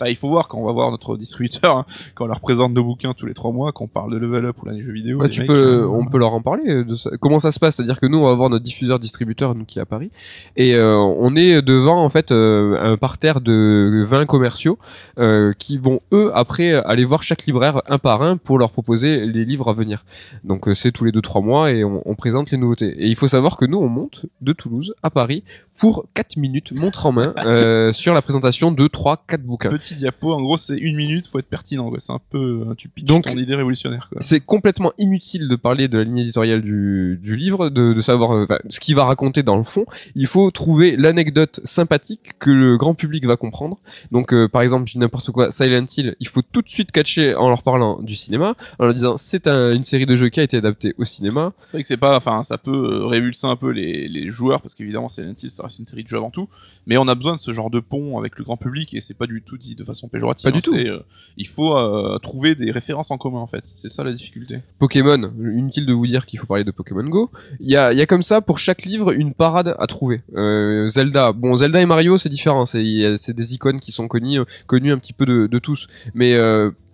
Bah, il faut voir quand on va voir notre distributeur, hein, quand on leur présente nos bouquins tous les trois mois, qu'on parle de level up ou l'année jeux vidéo. Bah, tu mecs, peux, euh, on peut leur en parler. De ça. Comment ça se passe? C'est-à-dire que nous, on va avoir notre diffuseur distributeur, nous qui est à Paris, et euh, on est devant en fait euh, un parterre de 20 commerciaux euh, qui vont eux après aller voir chaque libraire un par un pour leur proposer les livres à venir. Donc euh, c'est tous les deux trois mois et on, on présente les nouveautés. Et il faut savoir que nous, on monte de Toulouse à Paris pour 4 minutes, montre en main, euh, sur la présentation de 3 4 bouquins. Petit diapo, en gros c'est une minute, faut être pertinent. C'est un peu, euh, tu pitches Donc- ton idée révolutionnaire. C'est complètement inutile de parler de la ligne éditoriale du, du livre, de, de savoir euh, ce qu'il va raconter dans le fond. Il faut trouver l'anecdote sympathique que le grand public va comprendre. Donc, euh, par exemple, je dis n'importe quoi, Silent Hill, il faut tout de suite catcher en leur parlant du cinéma, en leur disant c'est un- une série de jeux qui a été adaptée au cinéma. C'est vrai que c'est pas, enfin, ça peut euh, révulser un peu les, les joueurs parce qu'évidemment Silent Hill ça reste une série de jeux avant tout, mais on a besoin de ce genre de pont avec le grand public et c'est pas du tout dit de façon péjorative. Pas du hein, tout. c'est, euh, il faut euh, trouver des références en commun en fait. C'est ça la difficulté. Pokémon, inutile de vous dire qu'il faut parler de Pokémon Go. Il y a, y a comme ça pour chaque livre une parade à trouver. Euh, Zelda, bon Zelda et Mario c'est différent, c'est des icônes qui sont connues, connues un petit peu de, de tous. Mais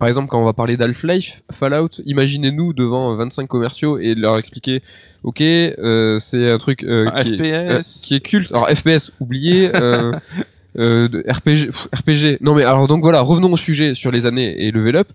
par exemple quand on va parler d'Half-Life, Fallout, imaginez-nous devant 25 commerciaux et leur expliquer, ok, euh, c'est un truc euh, Un qui, est, euh, FPS. qui est culte. Alors FPS. Euh, euh, de RPG, pff, RPG. Non mais alors donc voilà, revenons au sujet sur les années et Level Up.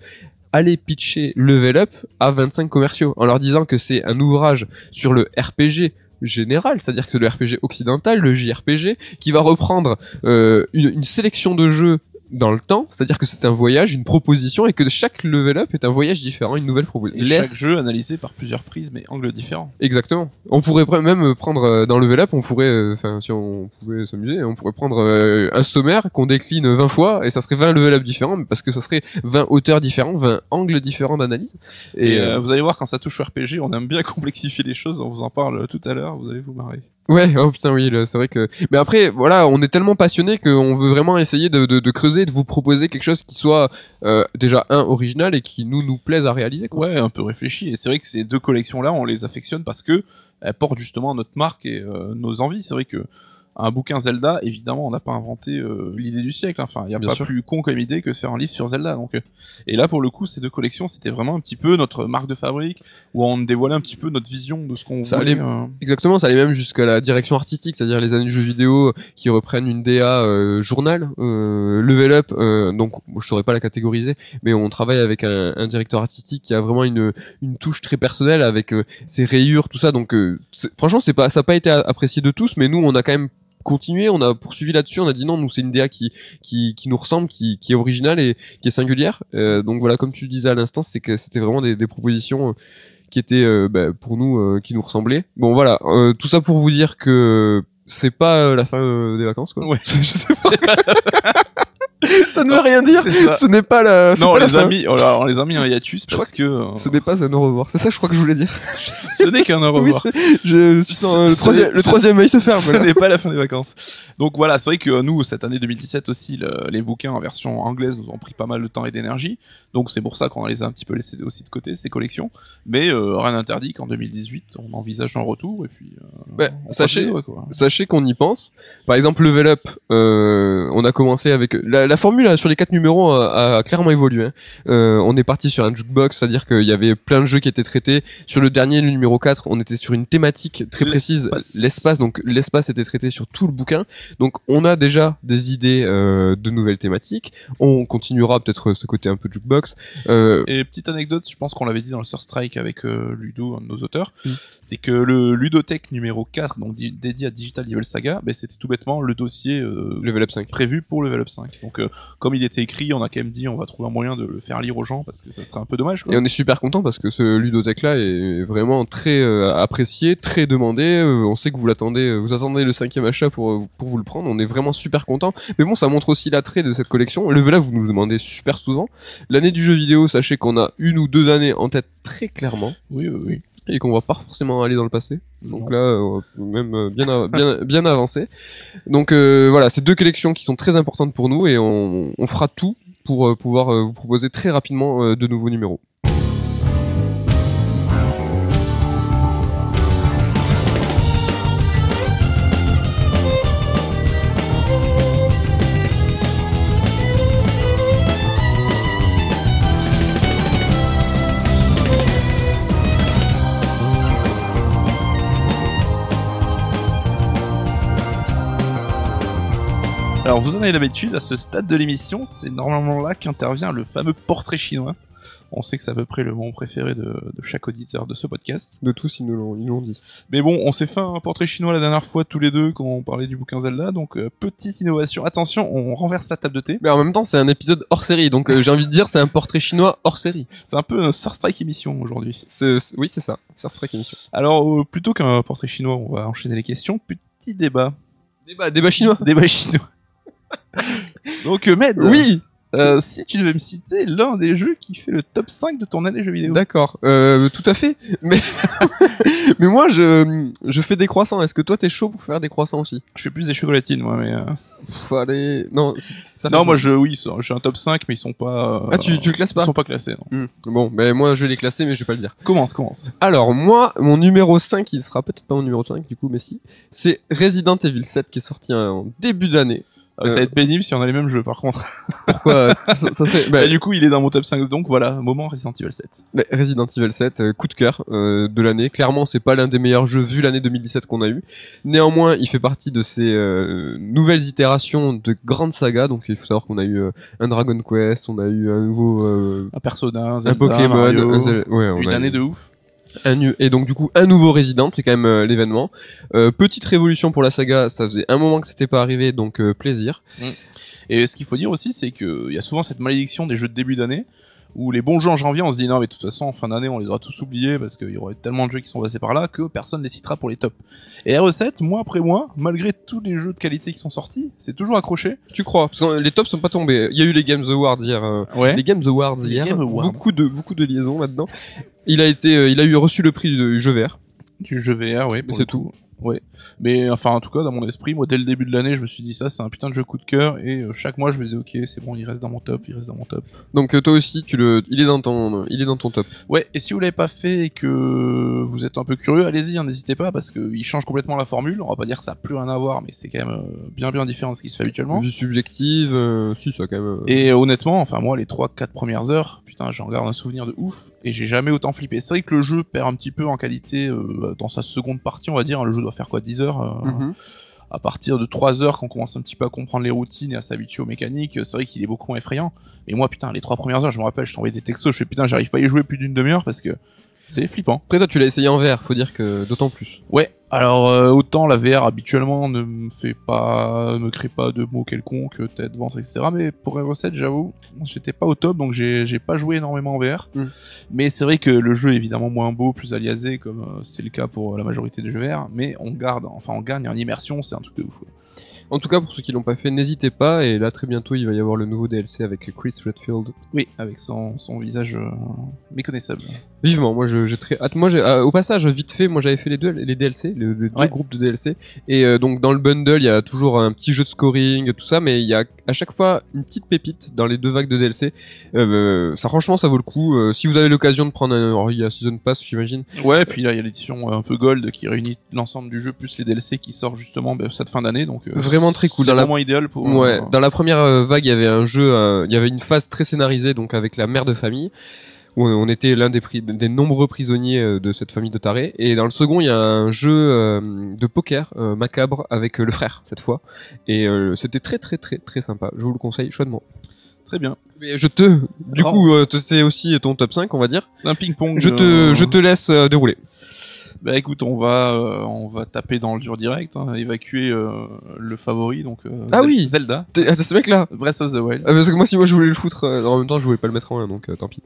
Allez pitcher Level Up à 25 commerciaux en leur disant que c'est un ouvrage sur le RPG général, c'est-à-dire que c'est le RPG occidental, le JRPG, qui va reprendre euh, une, une sélection de jeux dans le temps, c'est-à-dire que c'est un voyage, une proposition, et que chaque level up est un voyage différent, une nouvelle proposition. Et chaque jeu analysé par plusieurs prismes et angles différents. Exactement. On pourrait même prendre euh, dans Level Up, on pourrait, euh, enfin si on pouvait s'amuser, on pourrait prendre euh, un sommaire qu'on décline 20 fois et ça serait 20 Level Up différents, mais parce que ça serait 20 auteurs différents, 20 angles différents d'analyse. Et, Et, euh, euh, vous allez voir quand ça touche au RPG, on aime bien complexifier les choses. On vous en parle tout à l'heure. Vous allez vous marrer. Ouais, oh putain oui, c'est vrai que. Mais après, voilà, on est tellement passionné qu'on veut vraiment essayer de, creuser, de vous proposer quelque chose qui soit euh, déjà un original et qui nous nous plaise à réaliser. Ouais, un peu réfléchi. Et c'est vrai que ces deux collections-là, on les affectionne parce que elles portent justement notre marque et euh, nos envies. C'est vrai que un bouquin Zelda, évidemment, on n'a pas inventé euh, l'idée du siècle. Enfin, il n'y a Bien pas sûr. plus con comme idée que de faire un livre sur Zelda. Donc, euh, et là, pour le coup, ces deux collections, c'était vraiment un petit peu notre marque de fabrique où on dévoilait un petit peu notre vision de ce qu'on Ça voulait. allait- euh, Exactement, ça allait même jusqu'à la direction artistique, c'est-à-dire les années de jeux vidéo qui reprennent une DA euh, journal, euh, level up. euh, donc, bon, je saurais pas la catégoriser, mais on travaille avec un, un directeur artistique qui a vraiment une, une touche très personnelle avec euh, ses rayures, tout ça. Donc, euh, franchement, c'est pas, ça n'a pas été apprécié de tous, mais nous, on a quand même continué, on a poursuivi là-dessus, on a dit non, nous c'est une DA qui, qui, qui nous ressemble, qui, qui est originale et qui est singulière. Euh, donc voilà, comme tu le disais à l'instant, c'est que c'était vraiment des, des propositions euh, qui étaient euh, bah, pour nous euh, qui nous ressemblaient. Bon voilà, euh, tout ça pour vous dire que c'est pas la fin des vacances quoi. Ouais. je sais pas. ça ne veut rien dire. Ce n'est pas la. Non, on pas la les, fin. a mis, on les a mis en hiatus parce que euh, Ce n'est pas un au revoir. C'est ça que je crois que je voulais dire. ce n'est qu'un au revoir. je, sens, euh, le troisième, le ce- troisième œil se ferme. Ce n'est pas la fin des vacances. Donc voilà, c'est vrai que euh, nous, cette année 2017 aussi, le- les bouquins en version anglaise nous ont pris pas mal de temps et d'énergie. Donc c'est pour ça qu'on les a un petit peu laissés aussi de côté, ces collections. Mais euh, rien n'interdit qu'en 2018, on envisage un retour et puis. euh, on sachez- quoi. Sachez qu'on y pense. Par exemple, Level Up, on a commencé avec la, la, la formule euh, sur les quatre numéros a, a clairement évolué. hein. Euh, on est parti sur un jukebox, c'est-à-dire qu'il y avait plein de jeux qui étaient traités. Sur le dernier, le numéro 4, on était sur une thématique très précise, L'espace. Donc l'espace était traité sur tout le bouquin. Donc on a déjà des idées euh, de nouvelles thématiques. On continuera peut-être ce côté un peu jukebox. Euh, Et petite anecdote, je pense qu'on l'avait dit dans le Sur Strike avec euh, Ludo, un de nos auteurs, c'est que le Ludothèque numéro 4, donc di- dédié à Digital Devil Saga, ben, c'était tout bêtement le dossier euh, Level Up 5. prévu pour Level Up 5. Donc comme il était écrit, on a quand même dit on va trouver un moyen de le faire lire aux gens parce que ça serait un peu dommage. Quoi. Et on est super content parce que ce ludothèque là est vraiment très euh, apprécié, très demandé. Euh, on sait que vous l'attendez, euh, vous attendez le cinquième achat pour pour vous le prendre. On est vraiment super content. Mais bon, ça montre aussi l'attrait de cette collection. Le là, vous nous demandez super souvent. L'année du jeu vidéo, sachez qu'on a une ou deux années en tête très clairement Oui, oui, oui. Et qu'on va pas forcément aller dans le passé. Donc là, euh, même euh, bien, bien, bien avancé. Donc euh, voilà, c'est deux collections qui sont très importantes pour nous et on, on fera tout pour pouvoir vous proposer très rapidement de nouveaux numéros. Alors vous en avez l'habitude, à ce stade de l'émission, c'est normalement là qu'intervient le fameux portrait chinois. On sait que c'est à peu près le moment préféré de, de chaque auditeur de ce podcast. De tous, ils nous l'ont, dit. Mais bon, on s'est fait un portrait chinois la dernière fois tous les deux quand on parlait du bouquin Zelda, donc euh, petite innovation. Attention, on renverse la table de thé. Mais en même temps, c'est un épisode hors série, donc euh, j'ai envie de dire, c'est un portrait chinois hors série. C'est un peu un Star Strike émission aujourd'hui. Oui, c'est ça. Star Trek émission. Alors euh, plutôt qu'un portrait chinois, on va enchaîner les questions. Petit débat. Débat, débat chinois. Débat chinois. donc euh, Med, Oui, euh, si tu devais me citer l'un des jeux qui fait le top 5 de ton année jeux vidéo. d'accord. Euh, tout à fait. Mais, mais moi, je, je fais des croissants. Est-ce que toi, t'es chaud pour faire des croissants aussi? Je fais plus des chocolatines moi, mais... euh, Pff, allez, non. ça Non, moi je, oui, j'ai un top 5, mais ils sont pas... Ah, tu, tu le classes Ils pas sont pas classés, non. Hmm. Bon, ben moi, je vais les classer, mais je vais pas le dire. Commence, commence. Alors, moi, mon numéro 5, il sera peut-être pas mon numéro 5, du coup, mais si. C'est Resident Evil 7 qui est sorti en début d'année. Euh, Ça va être pénible si on a les mêmes jeux par contre. Pourquoi euh, ça, ça serait, bah, Bah, du coup, il est dans mon top 5, donc voilà, moment Resident Evil 7. bah, Resident Evil 7, euh, coup de cœur euh, de l'année. Clairement, c'est pas l'un des meilleurs jeux vu l'année 2017 qu'on a eu. Néanmoins, il fait partie de ces euh, nouvelles itérations de grandes sagas. Donc, il faut savoir qu'on a eu euh, un Dragon Quest, on a eu un nouveau, euh, Un Persona, un, un Pokémon, Mario, un ouais, on une a année eu- de ouf. Et donc du coup un nouveau Resident, c'est quand même euh, l'événement. Euh, petite révolution pour la saga, ça faisait un moment que c'était pas arrivé, donc euh, plaisir. Et ce qu'il faut dire aussi, c'est qu'il y a souvent cette malédiction des jeux de début d'année, où les bons jeux en janvier, on se dit non, mais de toute façon, en fin d'année, on les aura tous oubliés, parce qu'il y aurait tellement de jeux qui sont passés par là, que personne les citera pour les tops. Et R7, mois après mois, malgré tous les jeux de qualité qui sont sortis, c'est toujours accroché. Tu crois Parce que les tops sont pas tombés. Il y a eu les Games Awards hier. euh, Ouais. Les Games Awards Les hier. Game Awards. Beaucoup de beaucoup de liaisons là-dedans. Il a été, euh, il a eu reçu le prix du jeu vert. Du jeu VR, oui. c'est coup. Ouais. Mais enfin, en tout cas, dans mon esprit, moi, dès le début de l'année, je me suis dit ça, c'est un putain de jeu coup de cœur, et euh, chaque mois, je me disais, ok, c'est bon, il reste dans mon top, il reste dans mon top. Donc euh, toi aussi, tu le, il est dans ton, il est dans ton top. Ouais, et si vous l'avez pas fait et que vous êtes un peu curieux, allez-y, hein, n'hésitez pas, parce qu'il change complètement la formule. On va pas dire que ça a plus rien à voir, mais c'est quand même euh, bien bien différent de ce qui se fait habituellement. Vue subjective, euh, si ça quand même. Et honnêtement, enfin moi, les 3-4 premières heures, putain, j'en garde un souvenir de ouf, et j'ai jamais autant flippé. C'est vrai que le jeu perd un petit peu en qualité dans sa seconde partie, on va dire. Le jeu doit faire quoi, 10 heures euh, mhm. À partir de 3 heures, quand on commence un petit peu à comprendre les routines et à s'habituer aux mécaniques, c'est vrai qu'il est beaucoup moins effrayant. Mais moi, putain, les 3 premières heures, je me rappelle, je t'envoyais des textos, je fais putain, j'arrive pas à y jouer plus d'une demi-heure parce que c'est flippant. Après toi, tu l'as essayé en vert. Faut dire que d'autant plus. Ouais, alors euh, autant la VR habituellement ne me fait pas, me crée pas de mots quelconques, tête, ventre, etc. Mais pour R7, j'avoue, j'étais pas au top, donc j'ai j'ai pas joué énormément en VR. Mm. Mais c'est vrai que le jeu est évidemment moins beau, plus aliasé, comme euh, c'est le cas pour la majorité des jeux VR. Mais on garde, enfin on gagne en immersion, c'est un truc de ouf. ouais. En tout cas, pour ceux qui l'ont pas fait, n'hésitez pas. Et là, très bientôt, il va y avoir le nouveau DLC avec Chris Redfield. Oui, avec son, son visage euh, méconnaissable. Vivement, moi j'ai très hâte. Moi, euh, au passage, vite fait, moi j'avais fait les deux, les DLC, le- les deux groupes de DLC. Et euh, donc dans le bundle, il y a toujours un petit jeu de scoring, tout ça, mais il y a à chaque fois une petite pépite dans les deux vagues de DLC. Euh, ça, franchement, ça vaut le coup. Si vous avez l'occasion de prendre un, alors, il y a Season Pass, j'imagine. Ouais, puis là il y a l'édition un peu gold qui réunit l'ensemble du jeu plus les DLC qui sortent justement ben, cette fin d'année. Donc Vraiment vraiment très cool. C'est Dans la, vraiment idéal pour. ouais, euh, dans la première euh, vague, il y avait un jeu, euh, il y avait une phase très scénarisée, donc avec la mère de famille, où on- était l'un des, nombreux prisonniers de cette famille de tarés. Et dans le second, il y a un jeu euh, de poker euh, macabre avec le frère cette fois, et c'était très très très très sympa. Je vous le conseille chaudement. Très bien. Mais je te, du Oh. coup, c'est aussi ton top 5, on va dire. Un ping-pong. Je te, je te laisse dérouler. Bah écoute, on va, euh, on va taper dans le dur direct, hein, évacuer euh, le favori, donc. euh, Ah Zel- oui. Zelda. T'es- ah, c'est ce mec-là. Breath of the Wild. Ah, parce que moi, si moi je voulais le foutre, euh, en même temps, je voulais pas le mettre en 1, donc euh, tant pis.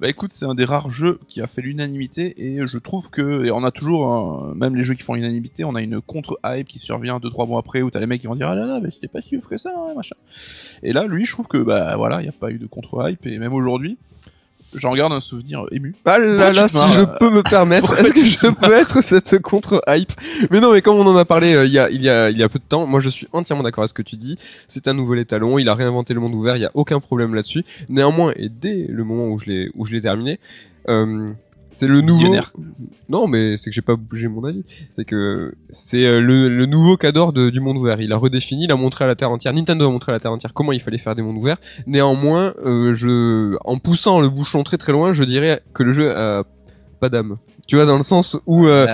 Bah écoute, c'est un des rares jeux qui a fait l'unanimité et je trouve que et on a toujours même les jeux qui font l'unanimité, on a une contre-hype qui survient 2 3 mois après où t'as les mecs qui vont dire ah là là, mais c'était pas si ouf que ça, hein, machin. Et là, lui, je trouve que bah voilà, il y a pas eu de contre-hype et même aujourd'hui, j'en garde un souvenir ému. Ah là là, si je peux me permettre, est-ce que je peux être cette contre-hype? Mais non, mais comme on en a parlé euh, il y, a, il, y a, il y a peu de temps, moi je suis entièrement d'accord avec ce que tu dis. C'est un nouvel étalon, il a réinventé le monde ouvert, il y a aucun problème là-dessus. Néanmoins, et dès le moment où je l'ai où je l'ai terminé, euh, c'est le nouveau. Non, mais c'est que j'ai pas bougé mon avis. C'est que c'est euh, le, le nouveau de- du monde ouvert. Il a redéfini, il a montré à la terre entière. Nintendo a montré à la terre entière comment il fallait faire des mondes ouverts. Néanmoins, euh, je, en poussant le bouchon très très loin, je dirais que le jeu a pas d'âme. Tu vois, dans le sens où euh,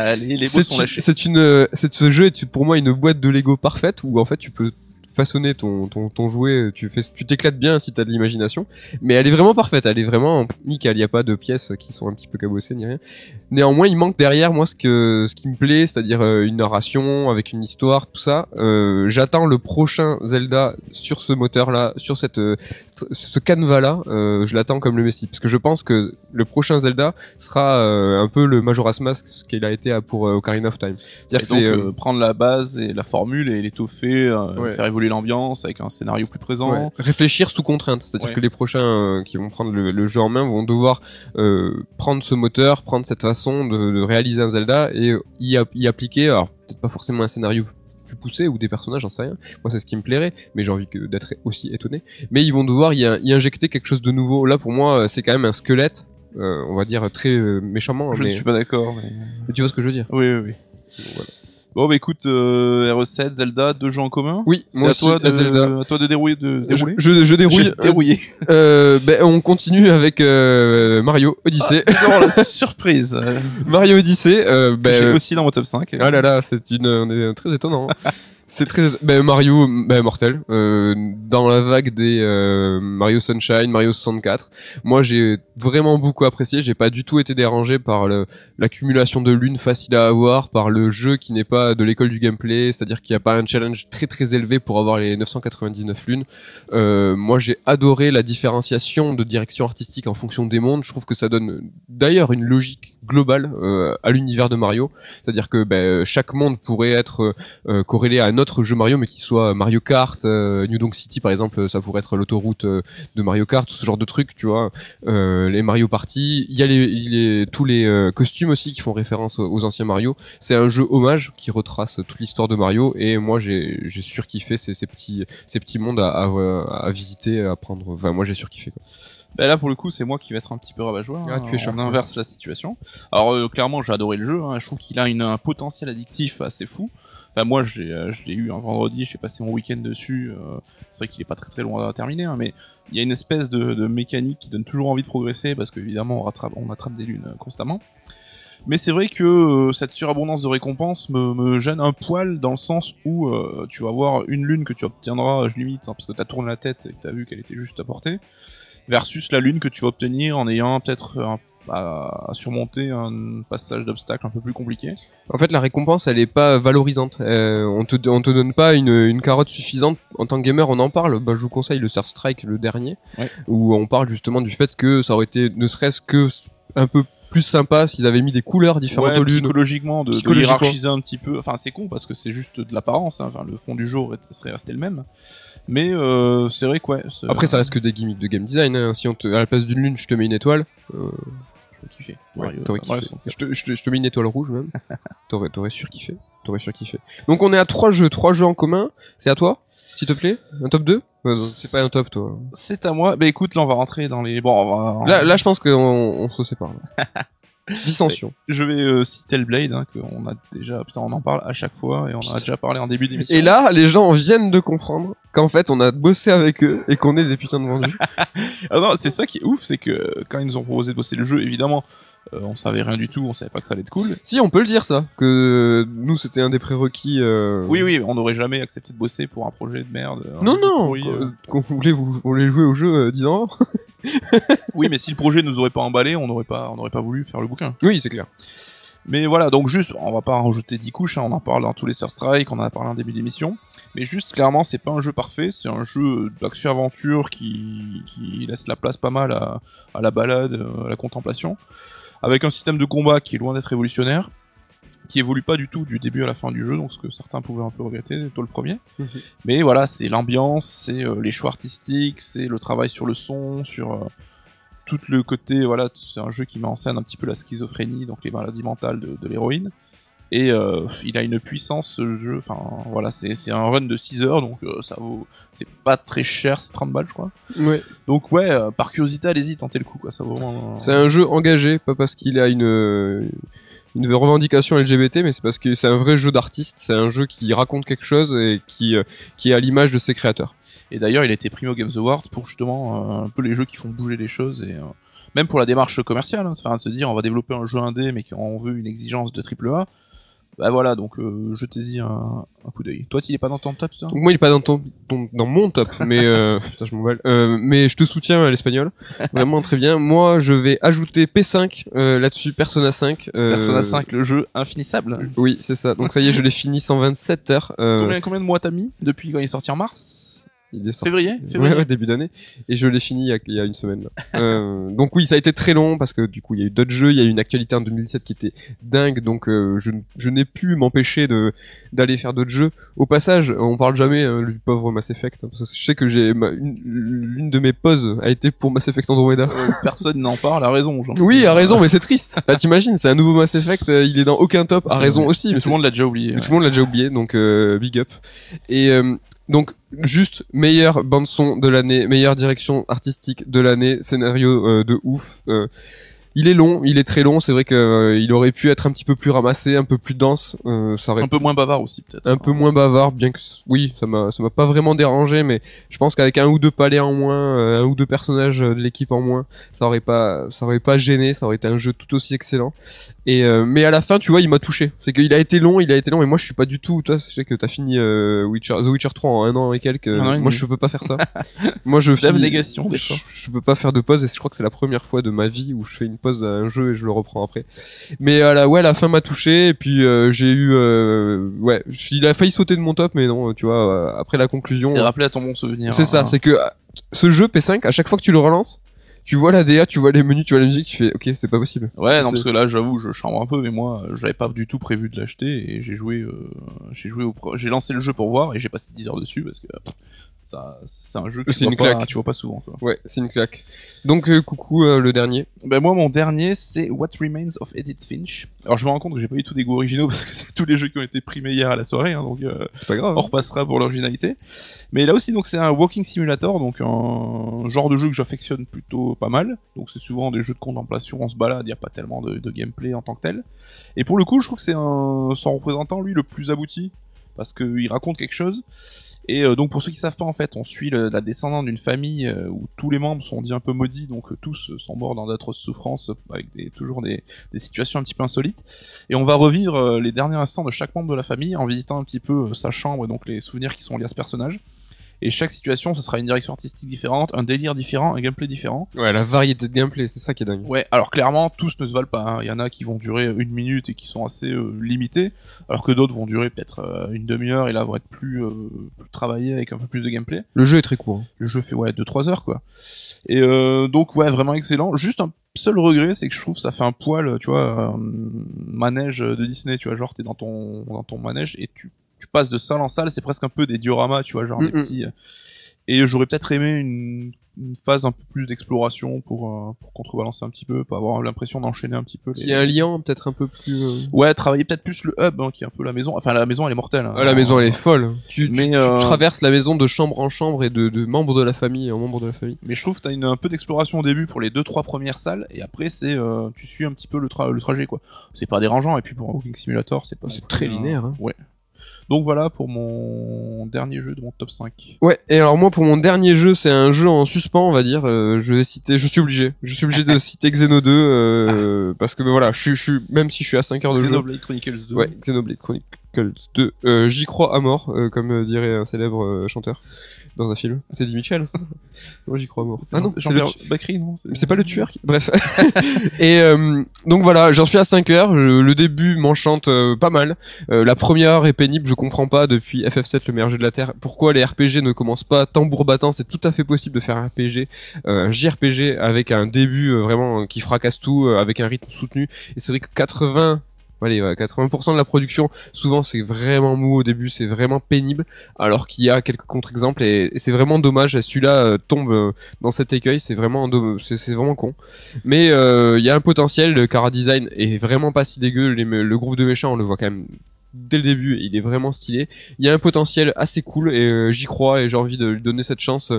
c'est une- lâchés. c'est une, euh, c'est ce jeu est pour moi une boîte de Lego parfaite où en fait tu peux façonner ton, ton, ton jouet, tu fais, tu t'éclates bien si t'as de l'imagination, mais elle est vraiment parfaite, elle est vraiment nickel, il y a pas de pièces qui sont un petit peu cabossées ni rien. Néanmoins, il manque derrière moi ce que, ce qui me plaît, c'est-à-dire euh, une narration avec une histoire, tout ça. Euh, J'attends le prochain Zelda sur ce moteur-là, sur cette, ce canevas-là, euh, je l'attends comme le Messi, parce que je pense que le prochain Zelda sera euh, un peu le Majora's Mask, ce qu'il a été pour euh, Ocarina of Time. C'est-à-dire que donc c'est, prendre la base et la formule et l'étoffer, Ouais. faire évoluer l'ambiance avec un scénario plus présent. Ouais. Réfléchir sous contrainte, c'est-à-dire Ouais. que les prochains qui vont prendre le, le jeu en main vont devoir prendre ce moteur, prendre cette façon de, de réaliser un Zelda et y, a- y appliquer, alors peut-être pas forcément un scénario plus poussé ou des personnages, j'en sais rien. Moi, c'est ce qui me plairait, mais j'ai envie d'être aussi étonné. Mais ils vont devoir y, y injecter quelque chose de nouveau. Là, pour moi, euh, c'est quand même un squelette. euh, on va dire très euh, méchamment, Je mais, ne suis pas d'accord. Mais... mais tu vois ce que je veux dire. Oui, oui, oui. Voilà. Bon, bah écoute, euh, RE7, Zelda, deux jeux en commun. Oui, C'est moi à aussi, toi, de, la Zelda. à toi de dérouiller. De Je, dérouler. je, je dérouille. J'ai dérouillé. Euh, ben, on continue avec euh, Mario Odyssey. Non, la surprise. Euh, Mario Odyssey, euh, ben, J'ai euh, aussi dans mon top 5. ah là là, c'est une, on est très étonnant. C'est très, ben Mario, ben mortel, euh, dans la vague des euh, Mario Sunshine, Mario 64. Moi, j'ai vraiment beaucoup apprécié. J'ai pas du tout été dérangé par l'accumulation de lunes facile à avoir, par le jeu qui n'est pas de l'école du gameplay, c'est-à-dire qu'il n'y a pas un challenge très très élevé pour avoir les 999 lunes. Euh, moi, j'ai adoré la différenciation de direction artistique en fonction des mondes. Je trouve que ça donne d'ailleurs une logique globale euh, à l'univers de Mario. C'est-à-dire que ben, chaque monde pourrait être euh, corrélé à un autre jeu Mario, mais qui soit Mario Kart, euh, New Donk City par exemple, ça pourrait être l'autoroute euh, de Mario Kart, ce genre de trucs, tu vois. Euh, les Mario Party, il y a les, tous les euh, costumes aussi qui font référence aux, anciens Mario. C'est un jeu hommage qui retrace toute l'histoire de Mario, et moi j'ai j'ai surkiffé ces, ces petits ces petits mondes à, à, à visiter, à prendre. Enfin, moi j'ai surkiffé. Quoi. Bah là pour le coup c'est moi qui vais être un petit peu rabat-joie. Ah, hein. tu es On chaud. inverse la situation. Alors euh, clairement j'ai adoré le jeu. hein. Je trouve qu'il a une, un potentiel addictif assez fou. Enfin moi je l'ai euh, je l'ai eu un vendredi. J'ai passé mon week-end dessus. euh, C'est vrai qu'il est pas très très loin à terminer, hein, mais il y a une espèce de, de mécanique qui donne toujours envie de progresser parce qu'évidemment on rattrape on attrape des lunes euh, constamment. Mais c'est vrai que euh, cette surabondance de récompenses me, me gêne un poil dans le sens où euh, tu vas avoir une lune que tu obtiendras, je limite, hein, parce que t'as tourné la tête et que t'as vu qu'elle était juste à portée, versus la lune que tu vas obtenir en ayant peut-être un- à, surmonter un passage d'obstacle un peu plus compliqué. En fait, la récompense, elle est pas valorisante. Euh, on te on te donne pas une, une carotte suffisante en tant que gamer. On en parle. Bah, je vous conseille le Star Strike, le dernier, Ouais. où on parle justement du fait que ça aurait été ne serait-ce que un peu plus sympa s'ils avaient mis des couleurs différentes Ouais, aux lunes. psychologiquement, de, de Psychologiquement. hiérarchiser un petit peu. Enfin, c'est con parce que c'est juste de l'apparence. hein. Enfin, le fond du jeu aurait- serait resté le même. Mais euh, c'est vrai que ouais. Après, ça reste que des gimmicks de game design. hein. Si on te, à la place d'une lune, je te mets une étoile. Euh, J'aurais kiffé. ouais, Mario- t'aurais Mario kiffé. 64. Je te, je, te, je te mets une étoile rouge même. t'aurais, t'aurais surkiffé. T'aurais surkiffé. Donc on est à trois jeux, trois jeux en commun. C'est à toi, s'il te plaît. Un top 2 Euh, C'est pas un top, toi. C'est à moi. Bah écoute, là on va rentrer dans les. Bon, on va. Là, là, je pense qu'on on se sépare. Dissension. Je vais euh, citer le Blade, hein, qu'on a déjà, putain, on en parle à chaque fois et on en a déjà parlé en début d'émission. Et là, les gens viennent de comprendre qu'en fait, on a bossé avec eux et qu'on est des putains de vendus. Ah non, c'est ça qui est ouf, c'est que quand ils nous ont proposé de bosser le jeu, évidemment, euh, on savait rien du tout, on savait pas que ça allait être cool. si, on peut le dire ça, que nous, c'était un des prérequis. euh, Oui, oui, on n'aurait jamais accepté de bosser pour un projet de merde. Non, non, euh. qu'on voulait, vous voulez jouer au jeu euh, 10 ans. Oui, mais si le projet nous aurait pas emballé, on n'aurait pas, on n'aurait pas voulu faire le bouquin. Oui, c'est clair. Mais voilà, donc juste, on va pas en rajouter 10 couches, hein, on en parle dans tous les Sur Strike, on en a parlé en début d'émission. Mais juste, clairement, c'est pas un jeu parfait, c'est un jeu d'action-aventure qui, qui laisse la place pas mal à, à la balade, euh, à la contemplation. Avec un système de combat qui est loin d'être révolutionnaire, qui évolue pas du tout du début à la fin du jeu, donc ce que certains pouvaient un peu regretter, toi le premier. Mhm. Mais voilà, c'est l'ambiance, c'est euh, les choix artistiques, c'est le travail sur le son, sur euh, tout le côté, voilà, c'est un jeu qui met en scène un petit peu la schizophrénie, donc les maladies mentales de, de l'héroïne. Et euh, il a une puissance ce jeu, enfin voilà, c'est un run de 6 heures, donc euh, ça vaut, c'est pas très cher, c'est 30 balles je crois. Ouais. Donc ouais, euh, par curiosité, allez-y, tentez le coup quoi, ça vaut vraiment... C'est un jeu engagé, pas parce qu'il a une une revendication LGBT, mais c'est parce que c'est un vrai jeu d'artiste. C'est un jeu qui raconte quelque chose et qui qui est à l'image de ses créateurs. Et d'ailleurs, il a été primé au Games Award pour justement euh, un peu les jeux qui font bouger les choses et euh, même pour la démarche commerciale, hein, de se dire on va développer un jeu indé mais qu'on veut une exigence de triple A. Bah voilà, donc euh, jetez-y un, un coup d'œil. Toi, tu es pas dans ton top, ça? Moi, il est pas dans ton, ton- dans mon top, mais euh, putain, je m'emballe. Euh, mais je te soutiens à l'espagnol, vraiment très bien. Moi, je vais ajouter P5 euh, là-dessus, Persona 5. euh, Persona 5, le jeu infinissable. Oui, c'est ça. Donc ça y est, je l'ai fini 127 heures. Combien, combien de mois t'as mis depuis quand il est sorti? En mars? Il est sorti- Février Février Ouais, ouais, début d'année. Et je l'ai fini il y a, il y a une semaine. là. Euh, donc oui, ça a été très long parce que du coup, il y a eu d'autres jeux. Il y a eu une actualité en 2017 qui était dingue. Donc euh, je, je n'ai pu m'empêcher de d'aller faire d'autres jeux. Au passage, on parle jamais euh, du pauvre Mass Effect. hein, parce que je sais que j'ai l'une de mes pauses a été pour Mass Effect Andromeda. Euh, Personne n'en parle, a raison. Genre. Oui, a raison, mais c'est triste. Bah, t'imagines, c'est un nouveau Mass Effect. euh, il est dans aucun top. A C'est raison vrai. aussi. Mais mais tout le monde l'a déjà oublié. tout le monde l'a déjà oublié, donc euh, big up. Et euh, donc juste meilleure bande son de l'année, meilleure direction artistique de l'année, scénario euh, de ouf. euh, il est long, il est très long. C'est vrai que euh, aurait pu être un petit peu plus ramassé, un peu plus dense. euh, ça aurait Un peu moins bavard aussi, peut-être. un peu moins bavard, bien que oui, ça m'a ça m'a pas vraiment dérangé, mais je pense qu'avec un ou deux palais en moins, euh, un ou deux personnages de l'équipe en moins, ça aurait pas ça aurait pas gêné, ça aurait été un jeu tout aussi excellent. Et euh, mais à la fin, tu vois, il m'a touché. C'est qu'il a été long, il a été long, mais moi je suis pas du tout. Toi, je sais que t'as fini euh, Witcher, The Witcher 3 en un an et quelques. An et moi, demi. je peux pas faire ça. moi, je finis. L'abnégation, des Je, je peux pas faire de pause et je crois que c'est la première fois de ma vie où je fais une pause à un jeu et je le reprends après. Mais à la ouais, la fin m'a touché et puis euh, j'ai eu euh, ouais, il a failli sauter de mon top mais non, tu vois, euh, après la conclusion. C'est rappelé à ton bon souvenir. C'est ça, hein. c'est que euh, ce jeu P5 à chaque fois que tu le relances, tu vois la DA, tu vois les menus, tu vois la musique, tu fais OK, c'est pas possible. Ouais, non, parce que là, j'avoue, je chambre un peu, mais moi, euh, j'avais pas du tout prévu de l'acheter et j'ai joué, euh, j'ai joué au, j'ai lancé le jeu pour voir et j'ai passé 10 heures dessus parce que c'est un jeu que tu C'est vois, une pas, claque. tu vois pas souvent. Quoi. Ouais, c'est une claque. Donc euh, coucou euh, le dernier. Ben moi, mon dernier, c'est What Remains of Edith Finch. Alors, je me rends compte que j'ai pas eu tout des goûts originaux parce que c'est tous les jeux qui ont été primés hier à la soirée, hein, donc. euh, C'est pas grave. on repassera pour l'originalité. Mais là aussi, donc c'est un walking simulator, donc un genre de jeu que j'affectionne plutôt pas mal. Donc c'est souvent des jeux de contemplation, on se balade, il n'y a pas tellement de, de gameplay en tant que tel. Et pour le coup, je trouve que c'est un son représentant lui le plus abouti parce qu'il raconte quelque chose. Et euh, donc pour ceux qui savent pas en fait, on suit la descendante d'une famille euh, où tous les membres sont dits un peu maudits, donc euh, tous euh, sont morts dans d'atroces souffrances avec des, toujours des, des situations un petit peu insolites. Et on va revivre les derniers instants de chaque membre de la famille en visitant un petit peu sa chambre et donc les souvenirs qui sont liés à ce personnage. Et chaque situation, ce sera une direction artistique différente, un délire différent, un gameplay différent. Ouais, la variété de gameplay, c'est ça qui est dingue. Ouais, alors clairement, tous ne se valent pas. hein. Il y en a qui vont durer une minute et qui sont assez euh, limités, alors que d'autres vont durer peut-être euh, une demi-heure et là vont être plus, euh, plus travaillés avec un peu plus de gameplay. Le jeu est très court. hein. Le jeu fait ouais 2-3 heures quoi. Et euh, donc ouais vraiment excellent. Juste un seul regret c'est que je trouve que ça fait un poil tu vois euh, manège de Disney tu vois genre t'es dans ton dans ton manège et tu tu passes de salle en salle c'est presque un peu des dioramas tu vois genre des Mhm. petits euh, Et j'aurais peut-être aimé une, une phase un peu plus d'exploration pour, euh, pour contrebalancer un petit peu, pour avoir l'impression d'enchaîner un petit peu. Il y a un lien peut-être un peu plus. euh, Ouais, travailler peut-être plus le hub, hein, qui est un peu la maison. Enfin, la maison, elle est mortelle. hein. Ah, la maison elle est folle. Tu, Mais, tu euh, traverses la maison de chambre en chambre et de, de membres de la famille en membres de la famille. Mais je trouve que t'as une, un peu d'exploration au début pour les deux trois premières salles, et après c'est tu suis un petit peu le, tra- le trajet quoi. C'est pas dérangeant, et puis pour un Walking Simulator, c'est pas. C'est très linéaire, hein. Ouais. Donc voilà pour mon dernier jeu de mon top 5. Ouais, et alors moi pour mon dernier jeu, c'est un jeu en suspens, on va dire. euh, je vais citer, je suis obligé, je suis obligé de citer Xeno 2 euh, parce que ben, voilà, je suis, je suis, même si je suis à 5 heures de jeu, Xenoblade Chronicles 2. ouais, Xenoblade Chronicles 2, euh, j'y crois à mort, euh, comme euh, dirait un célèbre euh, chanteur dans un film. C'est dit Mitchell. Moi j'y crois à mort. C'est Ah non, c'est Bacri, non pas le tueur qui... Bref. et donc voilà, j'en suis à 5 heures. Le, le début m'enchante pas mal. La première heure est pénible, je comprends pas depuis FF7 le meilleur jeu de la Terre. Pourquoi les RPG ne commencent pas tambour battant? C'est tout à fait possible de faire un RPG, un JRPG avec un début vraiment qui fracasse tout, avec un rythme soutenu. Et c'est vrai que 80... Allez, ouais, 80% de la production, souvent c'est vraiment mou au début, c'est vraiment pénible, alors qu'il y a quelques contre-exemples et, c'est vraiment dommage. Celui-là euh, tombe euh, dans cet écueil, c'est vraiment vraiment con. Mais euh, il y a un potentiel, le Cara Design est vraiment pas si dégueu, le groupe de méchants on le voit quand même dès le début, il est vraiment stylé. Il y a un potentiel assez cool et euh, j'y crois et j'ai envie de lui donner cette chance.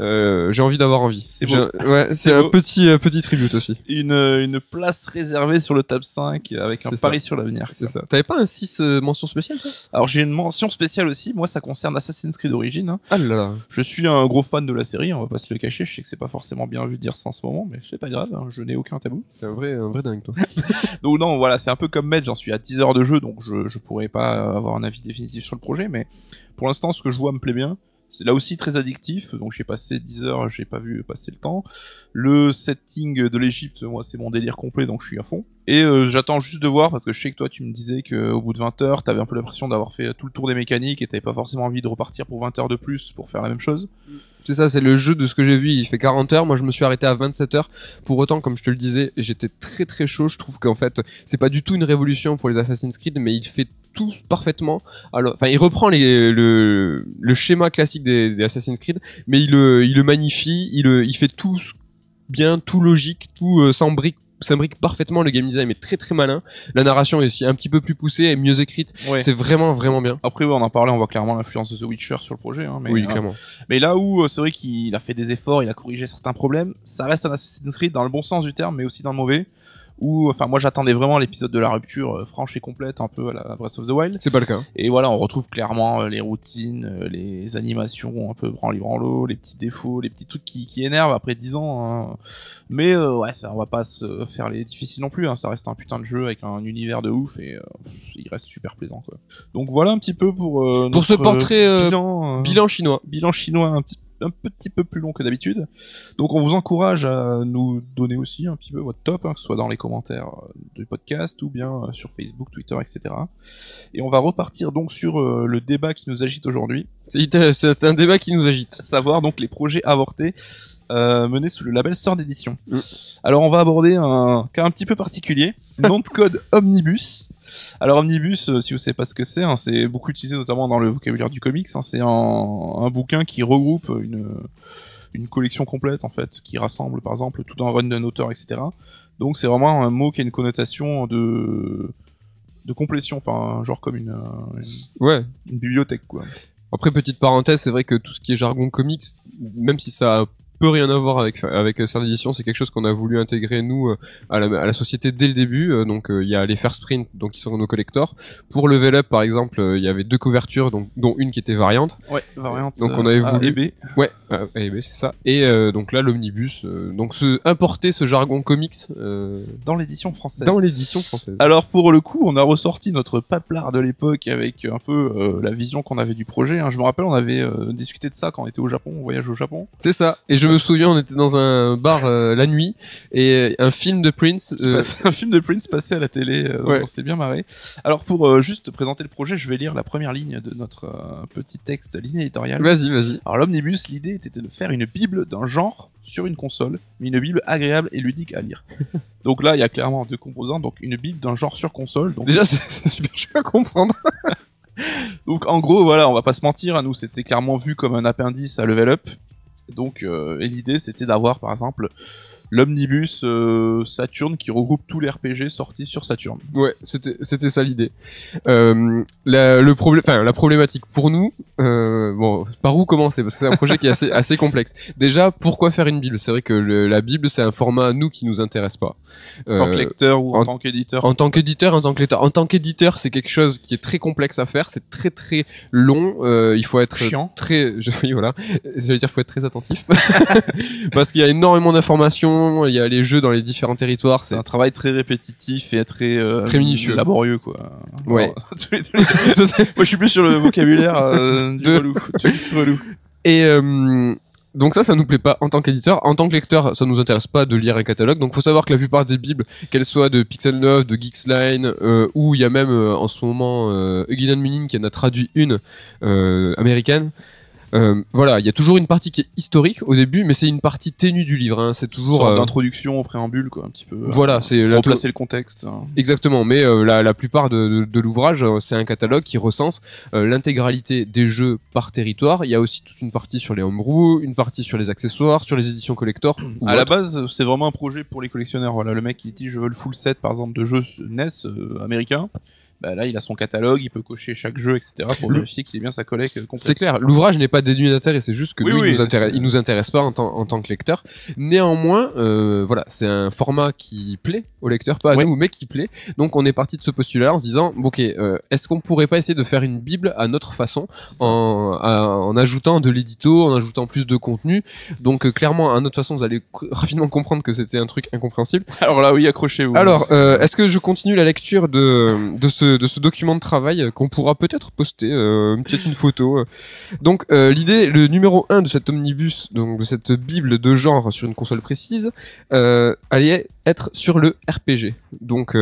Euh, j'ai envie d'avoir envie. C'est. Ouais, C'est un petit euh, petit tribute aussi. Une, une place réservée sur le top 5 avec un pari sur l'avenir. C'est ça. T'avais pas un 6 euh, mention spéciale toi? Alors j'ai une mention spéciale aussi, moi ça concerne Assassin's Creed Origins. hein. Ah là là. Je suis un gros fan de la série, on va pas se le cacher, je sais que c'est pas forcément bien vu de dire ça en ce moment, mais c'est pas grave, hein, je n'ai aucun tabou. C'est un vrai un vrai dingue toi. Donc non, voilà, c'est un peu comme Med, j'en suis à 10 heures de jeu, donc je, je pourrais pas euh, avoir un avis définitif sur le projet, mais pour l'instant, ce que je vois me plaît bien. C'est là aussi très addictif, donc j'ai passé 10 heures, j'ai pas vu passer le temps. Le setting de l'Egypte, moi, c'est mon délire complet, donc je suis à fond. Et euh, j'attends juste de voir, parce que je sais que toi, tu me disais qu'au bout de 20 heures, t'avais un peu l'impression d'avoir fait tout le tour des mécaniques et t'avais pas forcément envie de repartir pour 20 heures de plus pour faire la même chose. C'est ça, c'est le jeu de ce que j'ai vu, il fait 40 heures, moi je me suis arrêté à 27 heures. Pour autant, comme je te le disais, j'étais très très chaud, je trouve qu'en fait, c'est pas du tout une révolution pour les Assassin's Creed, mais il fait tout parfaitement. Alors, enfin, il reprend le, schéma classique des, Assassin's Creed, mais il le, il le magnifie, il, le- il fait tout bien, tout logique, tout euh, s'embrique s'imbrique parfaitement, le game design est très très malin, la narration est aussi un petit peu plus poussée et mieux écrite, Ouais. c'est vraiment vraiment bien. Après, ouais, on en parlait, on voit clairement l'influence de The Witcher sur le projet. Hein, mais, oui, euh, clairement. Mais là où euh, c'est vrai qu'il a fait des efforts, il a corrigé certains problèmes, ça reste un Assassin's Creed dans le bon sens du terme, mais aussi dans le mauvais. Où, enfin, moi j'attendais vraiment l'épisode de la rupture euh, franche et complète, un peu à la Breath of the Wild. C'est pas le cas. Et voilà, on retrouve clairement euh, les routines, euh, les animations un peu branli branlo, les petits défauts, les petits trucs qui, qui énervent après 10 ans. hein. Mais ouais, ça, on va pas se faire les difficiles non plus. Hein. Ça reste un putain de jeu avec un univers de ouf et il reste super plaisant quoi. Donc voilà un petit peu pour euh, Pour ce portrait bilan, bilan chinois. bilan chinois un petit, un petit peu plus long que d'habitude. Donc on vous encourage à nous donner aussi un petit peu votre top, hein, que ce soit dans les commentaires euh, du podcast ou bien euh, sur Facebook, Twitter, etc. Et on va repartir donc sur euh, le débat qui nous agite aujourd'hui, C'est un débat qui nous agite. à savoir donc les projets avortés euh, menés sous le label Sort d'édition. Mm. Alors on va aborder un cas un petit peu particulier, nom de code Omnibus. Alors Omnibus, euh, si vous savez pas ce que c'est, hein, c'est beaucoup utilisé notamment dans le vocabulaire du comics. hein, c'est un, un bouquin qui regroupe une, une collection complète en fait, qui rassemble par exemple tout un run d'un auteur, etc. Donc c'est vraiment un mot qui a une connotation de de complétion, enfin genre comme une, une, Ouais. une bibliothèque quoi. Après, petite parenthèse, c'est vrai que tout ce qui est jargon comics, même si ça peut rien avoir avec avec euh, Sœur d'édition, c'est quelque chose qu'on a voulu intégrer nous euh, à la, à la société dès le début. Euh, Donc euh, il y a les first print, donc qui sont nos collectors. Pour Level Up, par exemple, euh, il y avait deux couvertures, donc dont une qui était variante. Ouais, variante. Donc, on avait A voulu- et B. Ouais, euh, eh ben, c'est ça. Et euh, donc là, l'omnibus. euh, donc ce, importer ce jargon comics euh, dans l'édition française. dans l'édition française. Alors pour le coup, on a ressorti notre paplard de l'époque avec un peu euh, la vision qu'on avait du projet. hein. Je me rappelle, on avait euh, discuté de ça quand on était au Japon, on voyage au Japon. C'est ça. Et je me souviens, on était dans un bar euh, la nuit et un film de Prince. euh, un film de Prince passé à la télé, euh, Ouais. on s'est bien marré. Alors pour euh, juste présenter le projet, je vais lire la première ligne de notre euh, petit texte, ligne éditoriale. Vas-y, vas-y. Alors l'omnibus, l'idée était de faire une bible d'un genre sur une console, mais une bible agréable et ludique à lire. donc là, il y a clairement deux composants, donc une bible d'un genre sur console. Donc Déjà, c'est super chaud à comprendre. Donc en gros, voilà, on va pas se mentir, à nous c'était clairement vu comme un appendice à level up. Donc euh, et l'idée c'était d'avoir par exemple l'omnibus euh, Saturn qui regroupe tous les RPG sortis sur Saturn. Ouais, c'était c'était ça l'idée. Euh, la, le problème, enfin la problématique pour nous, euh, bon, par où commencer? Parce que c'est un projet qui est assez assez complexe. Déjà, pourquoi faire une bible? C'est vrai que le- la bible c'est un format nous qui nous intéresse pas. En tant que Euh, lecteur ou en, en- tant qu'éditeur? En tant qu'éditeur, en tant que lecteur, en tant qu'éditeur, c'est quelque chose qui est très complexe à faire. C'est très très long. euh, il faut être Chiant. très, je, oui voilà, j'allais dire faut être très attentif parce qu'il y a énormément d'informations. Il y a les jeux dans les différents territoires. C'est un travail très répétitif et très, euh, Très minutieux. laborieux quoi. Ouais. Alors, tous les- tous les- Moi je suis plus sur le vocabulaire euh, du De- relou. Du relou. Et euh, donc ça, ça nous plaît pas en tant qu'éditeur. En tant que lecteur, ça nous intéresse pas de lire un catalogue. Donc faut savoir que la plupart des bibles, qu'elles soient de Pixel 9, de Geeksline, euh, ou il y a même euh, en ce moment euh, Hugin Munin qui en a traduit une euh, américaine. Euh, voilà, il y a toujours une partie qui est historique au début, mais c'est une partie ténue du livre. hein. C'est Une toujours sorte euh, d'introduction au préambule quoi un petit peu. Voilà, c'est la- replacer le contexte. hein. Exactement, mais euh, la, la plupart de, de- de l'ouvrage, euh, c'est un catalogue qui recense euh, l'intégralité des jeux par territoire. Il y a aussi toute une partie sur les homebrew, une partie sur les accessoires, sur les éditions collector. ou À la base, c'est vraiment un projet pour les collectionneurs. Voilà, le mec qui dit je veux le full set par exemple de jeux NES euh, américain. Bah là, il a son catalogue, il peut cocher chaque jeu, etc. pour Le- vérifier qu'il est bien sa collecte complète. C'est clair, l'ouvrage n'est pas dénué d'intérêt, c'est juste que Oui, nous, oui, il, nous intéresse, c'est- il nous intéresse pas en tant, en tant que lecteur. Néanmoins, euh, voilà, c'est un format qui plaît au lecteur, pas à Ouais. nous, mais qui plaît. Donc on est parti de ce postulat en se disant, ok, euh, est-ce qu'on pourrait pas essayer de faire une bible à notre façon, en, à- en ajoutant de l'édito, en ajoutant plus de contenu. Donc euh, clairement, à notre façon, vous allez rapidement comprendre que c'était un truc incompréhensible. Alors là, oui, accrochez-vous. Alors, euh, est-ce que je continue la lecture de, de, ce, de ce document de travail euh, qu'on pourra peut-être poster, euh, peut-être une photo. euh. Donc, l'idée, le numéro 1 de cet omnibus, donc de cette bible de genre sur une console précise, allait être sur le RPG. Donc,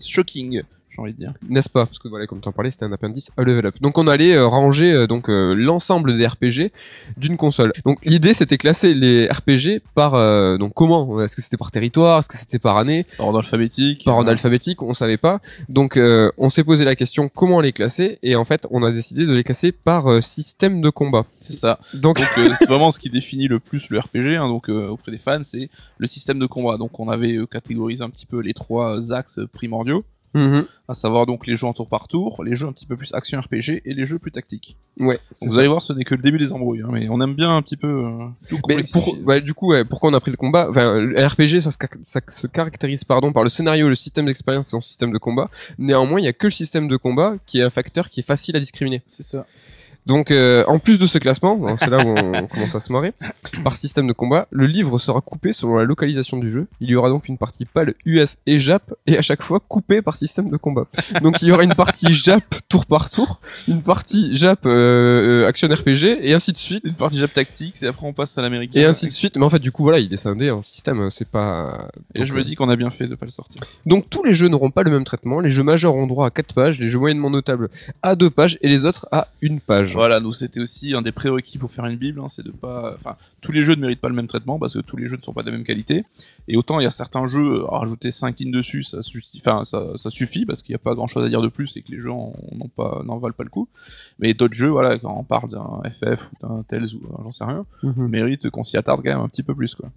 shocking, j'ai envie de dire. n'est-ce pas? Parce que voilà, comme tu en parlais, c'était un appendice à level up. Donc on allait euh, ranger euh, donc euh, l'ensemble des RPG d'une console. Donc l'idée c'était classer les RPG par euh, donc comment? Est-ce que c'était par territoire? Est-ce que c'était par année? Par ordre alphabétique. Par ordre alphabétique On savait pas. Donc euh, on s'est posé la question comment les classer? Et en fait on a décidé de les classer par euh, système de combat. C'est ça. Donc euh, c'est vraiment ce qui définit le plus le RPG. hein, donc euh, auprès des fans, c'est le système de combat. Donc on avait euh, catégorisé un petit peu les trois axes primordiaux, Mhm. à savoir donc les jeux en tour par tour, les jeux un petit peu plus action RPG et les jeux plus tactiques. ouais. c'est Donc, vous ça. allez voir, ce n'est que le début des embrouilles, hein, mais on aime bien un petit peu euh, tout Mais complexifier. pour, ouais, du coup, ouais, pourquoi on a pris le combat? Enfin, le RPG, ça se, ca- ça se caractérise pardon par le scénario, le système d'expérience et son système de combat. Néanmoins, il y a que le système de combat qui est un facteur qui est facile à discriminer. C'est ça. Donc, euh, en plus de ce classement, donc c'est là où on commence à se marrer, par système de combat, le livre sera coupé selon la localisation du jeu. Il y aura donc une partie PAL US et JAP, et à chaque fois coupé par système de combat. Donc, il y aura une partie JAP tour par tour, une partie JAP euh, euh, action RPG, et ainsi de suite. Une partie jab tactique, et après on passe à l'américain. Et ainsi de suite. Mais en fait, du coup, voilà, il est scindé en système, c'est pas... Et Donc, je euh, me dis qu'on a bien fait de pas le sortir. Donc tous les jeux n'auront pas le même traitement. Les jeux majeurs auront droit à 4 pages, les jeux moyennement notables à 2 pages et les autres à une page. Voilà, nous c'était aussi un des prérequis pour faire une bible, hein, c'est de pas, enfin, tous les jeux ne méritent pas le même traitement parce que tous les jeux ne sont pas de la même qualité. Et autant il y a certains jeux, à rajouter 5 lignes dessus, ça, suffit- enfin, ça, ça suffit parce qu'il n'y a pas grand chose à dire de plus et que les pas, n'en valent pas le coup. Mais d'autres jeux, voilà, quand on parle d'un FF ou d'un Tales ou euh, j'en sais rien, Mhm. méritent qu'on s'y attarde quand même un petit peu plus, quoi.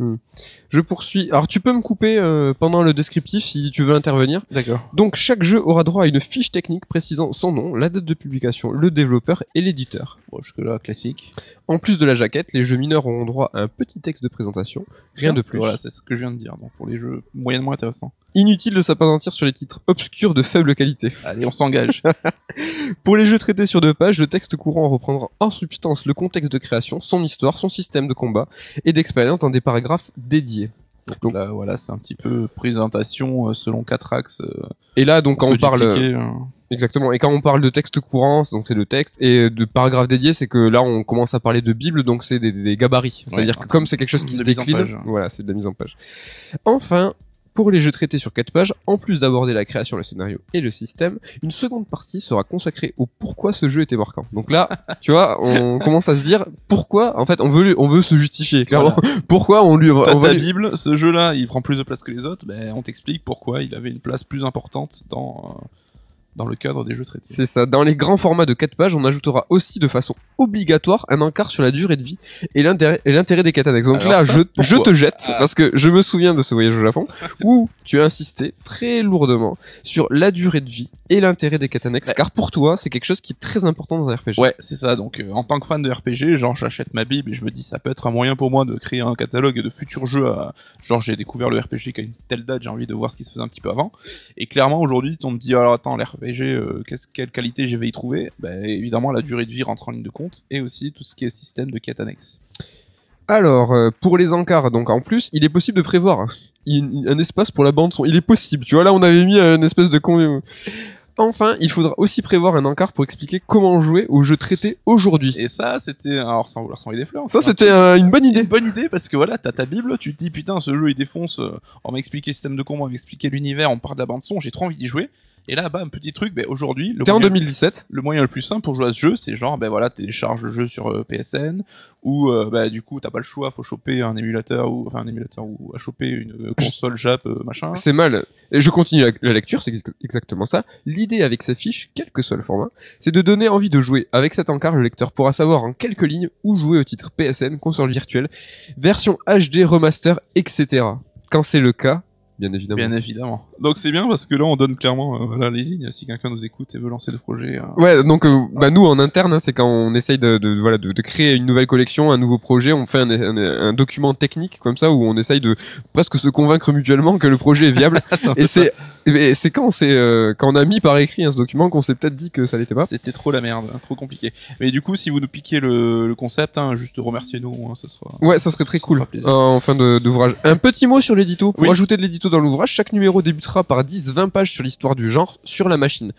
Je poursuis. Alors tu peux me couper euh, pendant le descriptif si tu veux intervenir. D'accord. Donc chaque jeu aura droit à une fiche technique précisant son nom, la date de publication, le développeur et l'éditeur. Bon, jusque là, classique. En plus de la jaquette, les jeux mineurs auront droit à un petit texte de présentation, rien de plus. Voilà, c'est ce que je viens de dire. Donc pour les jeux moyennement intéressants. Inutile de s'apesantir sur les titres obscurs de faible qualité. Allez, on s'engage. Pour les jeux traités sur deux pages, le texte courant reprendra en substance le contexte de création, son histoire, son système de combat et d'expérience dans des paragraphes dédiés. Donc là, voilà, c'est un petit peu présentation euh, selon quatre axes. euh, Et là, donc, quand on parle, dupliquer, euh, exactement, et quand on parle de texte courant, donc c'est le texte, et de paragraphes dédiés, c'est que là, on commence à parler de Bible, donc c'est des, des gabarits. C'est-à-dire Ouais. que comme c'est quelque chose qui se décline, page. voilà, c'est de la mise en page. Enfin, pour les jeux traités sur quatre pages, en plus d'aborder la création, le scénario et le système, une seconde partie sera consacrée au pourquoi ce jeu était marquant. Donc là, tu vois, on commence à se dire pourquoi, en fait, on veut, on veut se justifier, clairement. Pourquoi on lui, on va ta lui- Bible, ce jeu-là, il prend plus de place que les autres, ben, on t'explique pourquoi il avait une place plus importante dans, euh, dans le cadre des jeux traités. C'est ça. Dans les grands formats de 4 pages, on ajoutera aussi de façon obligatoire un encart sur la durée de vie et l'intérêt des annexes. Donc Alors là, ça, je, je te jette Ah. parce que je me souviens de ce voyage au Japon où tu as insisté très lourdement sur la durée de vie et l'intérêt des Ouais. car pour toi, c'est quelque chose qui est très important dans un RPG. Ouais, c'est ça. Donc, euh, en tant que fan de RPG, genre, j'achète ma Bible et je me dis, ça peut être un moyen pour moi de créer un catalogue de futurs jeux. À... Genre, j'ai découvert le RPG qu'à une telle date, j'ai envie de voir ce qui se faisait un petit peu avant. Et clairement, aujourd'hui, on me dit, alors attends, l'RPG, euh, qu'est-ce, quelle qualité je vais y trouver? Ben, évidemment, la durée de vie rentre en ligne de compte et aussi tout ce qui est système de quête annexe. Alors, euh, pour les encarts, donc en plus, il est possible de prévoir une- un espace pour la bande son. Il est possible, tu vois, là on avait mis un espèce de con... Enfin, il faudra aussi prévoir un encart pour expliquer comment jouer au jeu traité aujourd'hui. Et ça, c'était, alors sans vouloir s'envoyer des fleurs, Ça, un c'était euh, une bonne idée. Une bonne idée parce que voilà, t'as ta Bible, tu te dis putain, ce jeu il défonce, euh, on m'a expliqué le système de combat, on m'a expliqué l'univers, on parle de la bande son, j'ai trop envie d'y jouer. Et là, bah, un petit truc, ben aujourd'hui, T'es en moyen- 2017. le moyen le plus simple pour jouer à ce jeu, c'est genre, ben voilà, télécharge le jeu sur euh, PSN, ou euh, bah, du coup, t'as pas le choix, faut choper un émulateur, ou enfin un émulateur, ou à choper une euh, console Jap, euh, machin. C'est mal. Et je continue la, la lecture, c'est ex- exactement ça. L'idée avec sa fiche, quel que soit le format, c'est de donner envie de jouer. Avec cet encart, le lecteur pourra savoir en quelques lignes où jouer au titre PSN, console virtuelle, version HD, remaster, etc. Quand c'est le cas, bien évidemment. Bien évidemment. Donc c'est bien parce que là, on donne clairement euh, voilà, les lignes. Si quelqu'un nous écoute et veut lancer le projet, euh, Ouais, donc euh, bah, nous en interne, hein, c'est quand on essaye de, de voilà de, de créer une nouvelle collection, un nouveau projet, on fait un, un- un document technique comme ça où on essaye de presque se convaincre mutuellement que le projet est viable. et c'est quand on s'est euh, quand on a mis par écrit hein, ce document qu'on s'est peut-être dit que ça l'était pas. C'était trop la merde, hein, trop compliqué. Mais du coup, si vous nous piquez le, le concept, hein, juste remerciez-nous, ce sera. Ouais, ça serait très Ça cool. en fin de- d'ouvrage. Un petit mot sur l'édito. Pour Oui. ajouter de l'édito dans l'ouvrage, chaque numéro débutera par 10-20 pages sur l'histoire du genre sur la machine.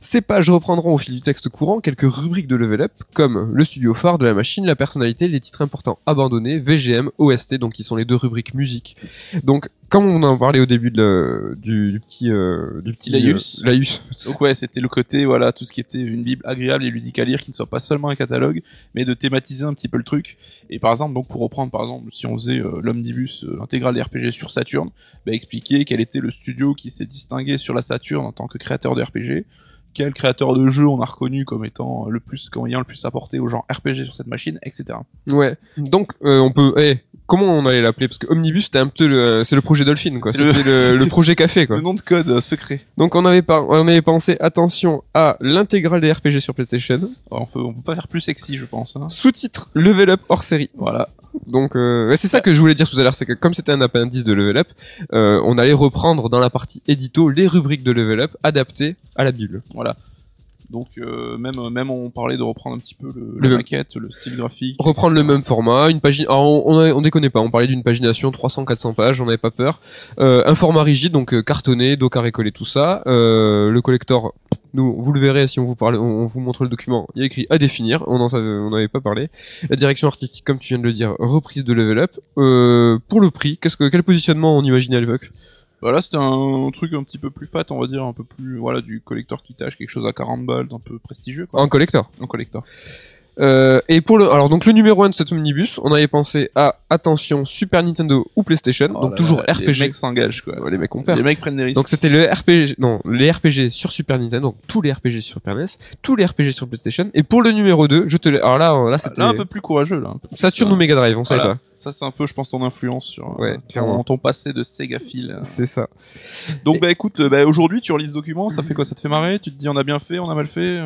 Ces pages reprendront au fil du texte courant quelques rubriques de level up, comme le studio phare de la machine, la personnalité, les titres importants abandonnés, VGM, OST, donc qui sont les deux rubriques musique. Donc, comme on en parlait au début de le- du, du petit, euh, du petit Laïus. euh, Laïus. Donc ouais, c'était le côté, voilà, tout ce qui était une bible agréable et ludique à lire, qui ne soit pas seulement un catalogue, mais de thématiser un petit peu le truc. Et par exemple, donc pour reprendre, par exemple, si on faisait euh, l'omnibus euh, intégral des RPG sur Saturn, bah, expliquer quel était le studio qui s'est distingué sur la Saturn en tant que créateur de RPG, quel créateur de jeu on a reconnu comme étant le plus, comme ayant le plus apporté au genre RPG sur cette machine, etc. Ouais. Donc, euh, on peut, eh, comment on allait l'appeler? Parce que Omnibus, c'était un peu le, c'est le projet Dolphin, quoi. C'était le- projet café, quoi. Le nom de code euh, secret. Donc on avait, pas, on avait pensé, attention, à l'intégrale des RPG sur PlayStation. Alors, on, peut, on peut pas faire plus sexy, je pense. Hein. Sous-titre Level Up hors série. Voilà. Donc euh, c'est ça que je voulais dire tout à l'heure, c'est que comme c'était un appendice de Level Up, euh, on allait reprendre dans la partie édito les rubriques de Level Up adaptées à la Bible. Voilà. Donc euh, même même on parlait de reprendre un petit peu le, Le la maquette, le style graphique. Reprendre le même format, une pagine. Alors on, on, on déconne pas, on parlait d'une pagination 300-400 pages, on n'avait pas peur. Euh, un format rigide, donc euh, cartonné, dos carré collé, tout ça. Euh, le collector, nous, vous le verrez si on vous parle, on, on vous montre le document. Il y a écrit à définir, on en savait, on n'avait pas parlé. La direction artistique, comme tu viens de le dire, reprise de level up. Euh, pour le prix, qu'est-ce que quel positionnement on imaginait à l'époque? Voilà, c'était un truc un petit peu plus fat, on va dire, un peu plus voilà du collector qui tâche, quelque chose à 40 balles, d'un peu prestigieux quoi. En collector. En collector. Euh, et pour le, alors donc le numéro 1 de cet omnibus, on avait pensé à attention Super Nintendo ou PlayStation, Oh donc là toujours là, RPG. Les mecs s'engagent quoi. Ouais, les mecs. Les mecs prennent des risques. Donc c'était le RPG, non, les RPG sur Super Nintendo, donc tous les RPG sur Super NES, tous les RPG sur PlayStation. Et pour le numéro 2, je te l'ai, alors là, là Ah, c'était Là un peu plus courageux là. un Saturn euh, ou Mega Drive, on voilà. pas. Ça c'est un peu, je pense, ton influence sur euh, Ouais, ton, clairement. ton passé de Sega Phil. euh. C'est ça. Donc bah écoute, euh, bah, aujourd'hui tu relis ce document, ça fait quoi Ça te fait marrer? Tu te dis on a bien fait, on a mal fait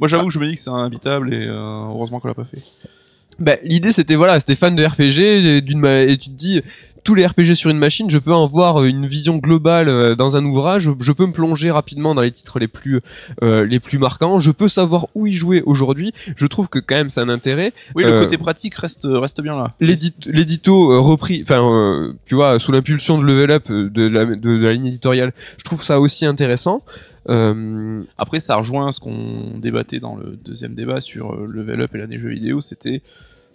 Moi j'avoue que je me dis que c'est imbitable et euh, heureusement qu'on l'a pas fait. Bah, l'idée c'était voilà, c'était fan de RPG et, d'une et tu te dis tous les RPG sur une machine, je peux en voir euh, une vision globale euh, dans un ouvrage, je peux me plonger rapidement dans les titres les plus euh, les plus marquants, je peux savoir où y jouer aujourd'hui. Je trouve que quand même c'est un intérêt. Oui, le Euh, côté pratique reste reste bien là. L'édit- L'édito repris, enfin euh, tu vois, sous l'impulsion de Level Up de la, de, de la ligne éditoriale, je trouve ça aussi intéressant. Euh, Après, ça rejoint ce qu'on débattait dans le deuxième débat sur Level Up et l'année jeux vidéo, c'était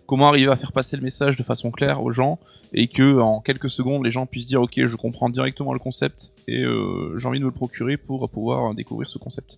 comment arriver à faire passer le message de façon claire aux gens et que en quelques secondes les gens puissent dire ok je comprends directement le concept et euh, j'ai envie de me le procurer pour pouvoir découvrir ce concept.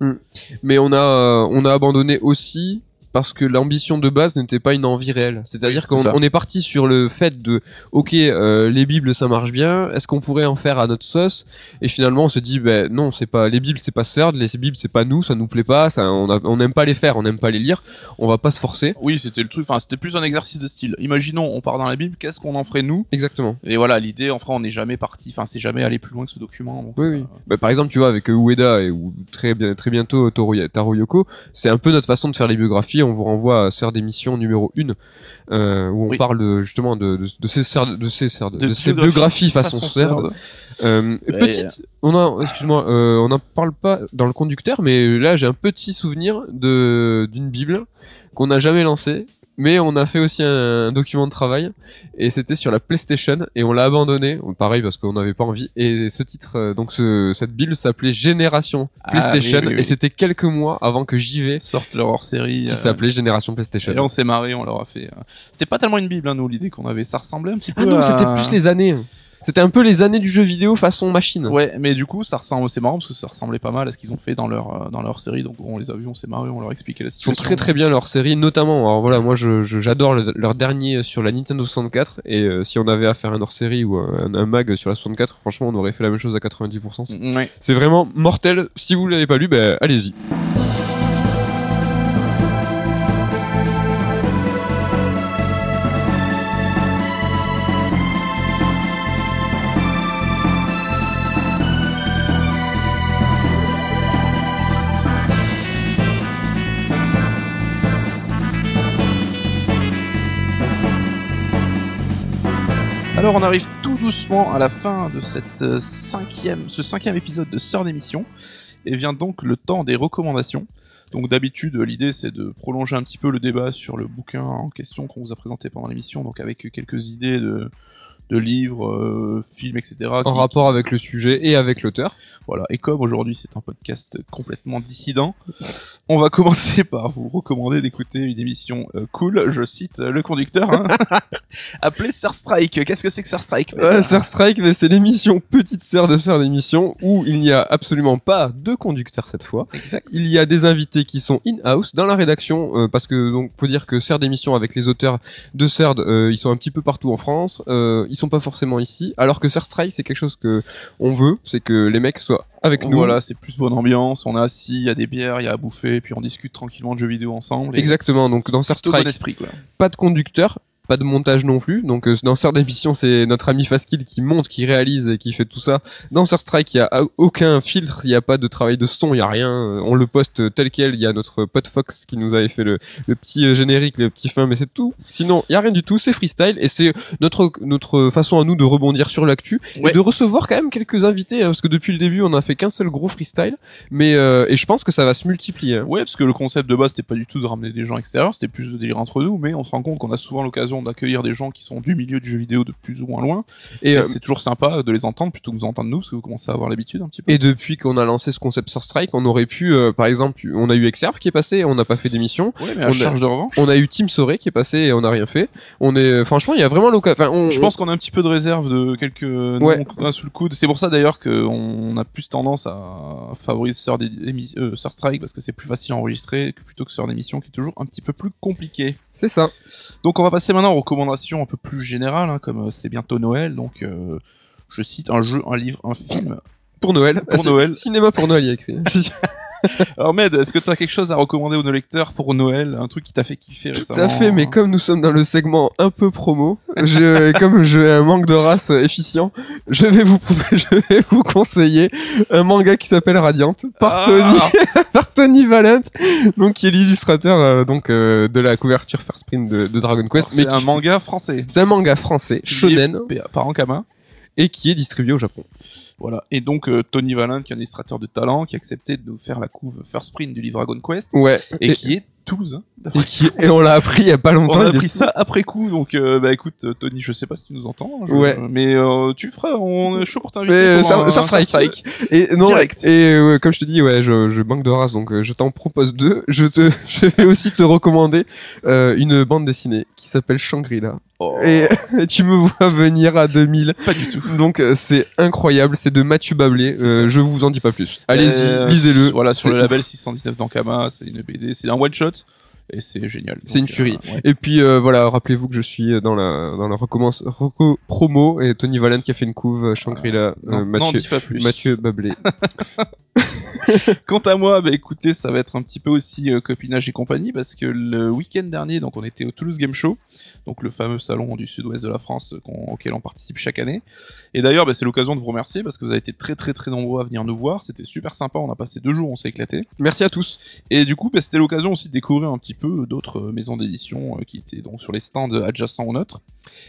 mais on a euh, on a abandonné aussi parce que l'ambition de base n'était pas une envie réelle. C'est-à-dire c'est qu'on est parti sur le fait de, ok, euh, les bibles ça marche bien. Est-ce qu'on pourrait en faire à notre sauce? Et finalement, on se dit, ben non, c'est pas les bibles, c'est pas Third, les bibles c'est pas nous, ça nous plaît pas, ça, on n'aime pas les faire, on n'aime pas les lire, on va pas se forcer. Oui, c'était le truc. Enfin, c'était plus un exercice de style. Imaginons, on part dans la Bible, qu'est-ce qu'on en ferait nous? Exactement. Et voilà, l'idée, enfin, on n'est jamais parti. Enfin, c'est jamais allé plus loin que ce document. donc, Oui, euh, oui. Bah, par exemple, tu vois, avec Ueda et ou très, bien, très bientôt Taro Yoko, c'est un peu notre façon de faire les biographies. On vous renvoie à Sœur d'émission numéro 1, euh, où on Oui. parle de, justement de, de, de ces, sœurs- de ces, sœurs- de, de ces biographies façon, Sœur. Serd. Euh, Ouais. petite, on a, excuse-moi, euh, on n'en parle pas dans le conducteur, mais là j'ai un petit souvenir de d'une Bible qu'on n'a jamais lancée, mais on a fait aussi un, document de travail et c'était sur la PlayStation et on l'a abandonné, pareil parce qu'on n'avait pas envie. Et ce titre, euh, donc ce, cette Bible s'appelait Génération Ah, PlayStation oui, oui, oui. et c'était quelques mois avant que j'y vais, Sortent leur hors-série. qui euh, s'appelait Génération PlayStation. Et là, on s'est marré, on leur a fait. euh, C'était pas tellement une Bible, hein, nous, l'idée qu'on avait. Ça ressemblait un petit peu. Ah non, à- c'était plus les années. C'était un peu les années du jeu vidéo façon machine. Ouais, mais du coup, ça ressemble. C'est marrant parce que ça ressemblait pas mal à ce qu'ils ont fait dans leur euh, dans leur série. Donc, on les a vus, on s'est marré, on leur a expliqué la Ils sont situation. très très bien leur série, notamment. Alors voilà, moi je j'adore le- leur dernier sur la Nintendo 64 et euh, si on avait à faire un hors série ou un, un mag sur la 64, franchement on aurait fait la même chose à 90%. C'est- Ouais. C'est vraiment mortel. Si vous l'avez pas lu, ben allez-y. Alors, on arrive tout doucement à la fin de euh, ce cinquième épisode de Sœur d'émission, et vient donc le temps des recommandations. Donc d'habitude, l'idée c'est de prolonger un petit peu le débat sur le bouquin en question qu'on vous a présenté pendant l'émission, donc avec quelques idées de, de livres, euh, films, etc. En qui- rapport avec le sujet et avec l'auteur. Voilà. Et comme aujourd'hui c'est un podcast complètement dissident, on va commencer par vous recommander d'écouter une émission euh, cool. Je cite euh, le conducteur, hein, appelée Sir Strike. Qu'est-ce que c'est que Sir Strike Euh, Sir Strike, mais c'est l'émission petite sœur de sœur d'émission où il n'y a absolument pas de conducteur cette fois. Exact. Il y a des invités qui sont in-house dans la rédaction euh, parce que donc faut dire que Sœur d'émission avec les auteurs de Sœur, euh, ils sont un petit peu partout en France. Ils sont pas forcément ici. Alors que Sœur Strike, c'est quelque chose que on veut, c'est que les mecs soient avec nous. Voilà, c'est plus bonne ambiance. On est assis, il y a des bières, il y a à bouffer, puis on discute tranquillement de jeux vidéo ensemble. et Exactement. Donc dans plutôt bon Strike, esprit quoi. pas de conducteur, pas de montage non plus. Donc euh, dans Sœur d'émission, c'est notre ami Faskill qui monte, qui réalise et qui fait tout ça. Dans Sœur Strike, il y a aucun filtre, il n'y a pas de travail de son, il y a rien. On le poste tel quel. Il y a notre pote Fox qui nous avait fait le, le petit euh, générique, le petit fin, mais c'est tout. Sinon, il y a rien du tout. C'est freestyle et c'est notre notre façon à nous de rebondir sur l'actu Ouais. et de recevoir quand même quelques invités hein, parce que depuis le début, on a fait qu'un seul gros freestyle. Mais euh, et je pense que ça va se multiplier. hein. Ouais, parce que le concept de base c'était pas du tout de ramener des gens extérieurs, c'était plus de délire entre nous, mais on se rend compte qu'on a souvent l'occasion d'accueillir des gens qui sont du milieu du jeu vidéo de plus ou moins loin. Et, euh, c'est toujours sympa de les entendre plutôt que de nous entendre nous, parce que vous commencez à avoir l'habitude un petit peu. Et depuis qu'on a lancé ce concept sur Strike, on aurait pu, euh, par exemple, on a eu Exerve qui est passé, on n'a pas fait d'émission. Ouais, mais on à a- charge de revanche. On a eu Team Soré qui est passé et on n'a rien fait. On est, euh, franchement, il y a vraiment l'occasion. Enfin, on- Je pense qu'on a un petit peu de réserve de quelques Ouais. sous le coude. C'est pour ça d'ailleurs qu'on a plus tendance à favoriser Sœur, des- euh, Strike parce que c'est plus facile à enregistrer que plutôt que Sœur d'émission qui est toujours un petit peu plus compliqué. C'est ça. Donc on va passer maintenant aux recommandations un peu plus générales, hein, comme euh, c'est bientôt Noël, donc euh, je cite un jeu, un livre, un film. Pour Noël. Pour Noël. Cinéma pour Noël, il y a écrit. Alors Med, est-ce que tu as quelque chose à recommander aux nos lecteurs pour Noël, un truc qui t'a fait kiffer récemment Tout à fait, mais comme nous sommes dans le segment un peu promo, je, comme j'ai un manque de race efficient, je vais vous, je vais vous conseiller un manga qui s'appelle Radiant par Tony, Ah par Tony Valent, donc qui est l'illustrateur euh, donc euh, de la couverture First Print de, de Dragon Quest, mais C'est un qui- manga français. c'est un manga français, shonen, Par Ankama. et qui est distribué au Japon. Voilà. Et donc euh, Tony Valent, qui est un illustrateur de talent, qui a accepté de nous faire la couve First Print du livre Dragon Quest, Ouais. et, Et- qui est toulousain. Et, qui, et on l'a appris il y a pas On longtemps. a il est- appris ça après coup, donc euh, bah écoute euh, Tony, je sais pas si tu nous entends, je- Ouais. mais euh, tu feras, on est chaud pour t'inviter. Mais, euh, strike. strike. Et non, Direct. et euh, comme je te dis, ouais, je, je manque de race, donc euh, je t'en propose deux. Je te, je vais aussi te recommander euh, une bande dessinée qui s'appelle Shangri-La. Oh, Et, tu me vois venir à 2000. pas du tout. Donc euh, c'est incroyable, c'est de Mathieu Bablé. Euh, je vous en dis pas plus. Allez-y, Euh, lisez-le. Voilà, sur le label 619 d'Ankama, c'est une BD, c'est un one shot. Et c'est génial. C'est une tuerie. euh, ouais. Et puis euh, voilà, rappelez-vous que je suis dans la dans la recommence reco promo et Tony Valent qui a fait une couve euh, Shangri-La, euh, non, Mathieu. Mathieu Bablé. Quant à moi, bah écoutez, ça va être un petit peu aussi euh, copinage et compagnie parce que le week-end dernier, donc on était au Toulouse Game Show, donc le fameux salon du sud-ouest de la France euh, auquel on participe chaque année. Et d'ailleurs, bah, c'est l'occasion de vous remercier parce que vous avez été très très très nombreux à venir nous voir. C'était super sympa. On a passé deux jours, on s'est éclaté. Merci à tous. Et du coup, bah, c'était l'occasion aussi de découvrir un petit peu d'autres euh, maisons d'édition euh, qui étaient donc sur les stands adjacents au nôtre.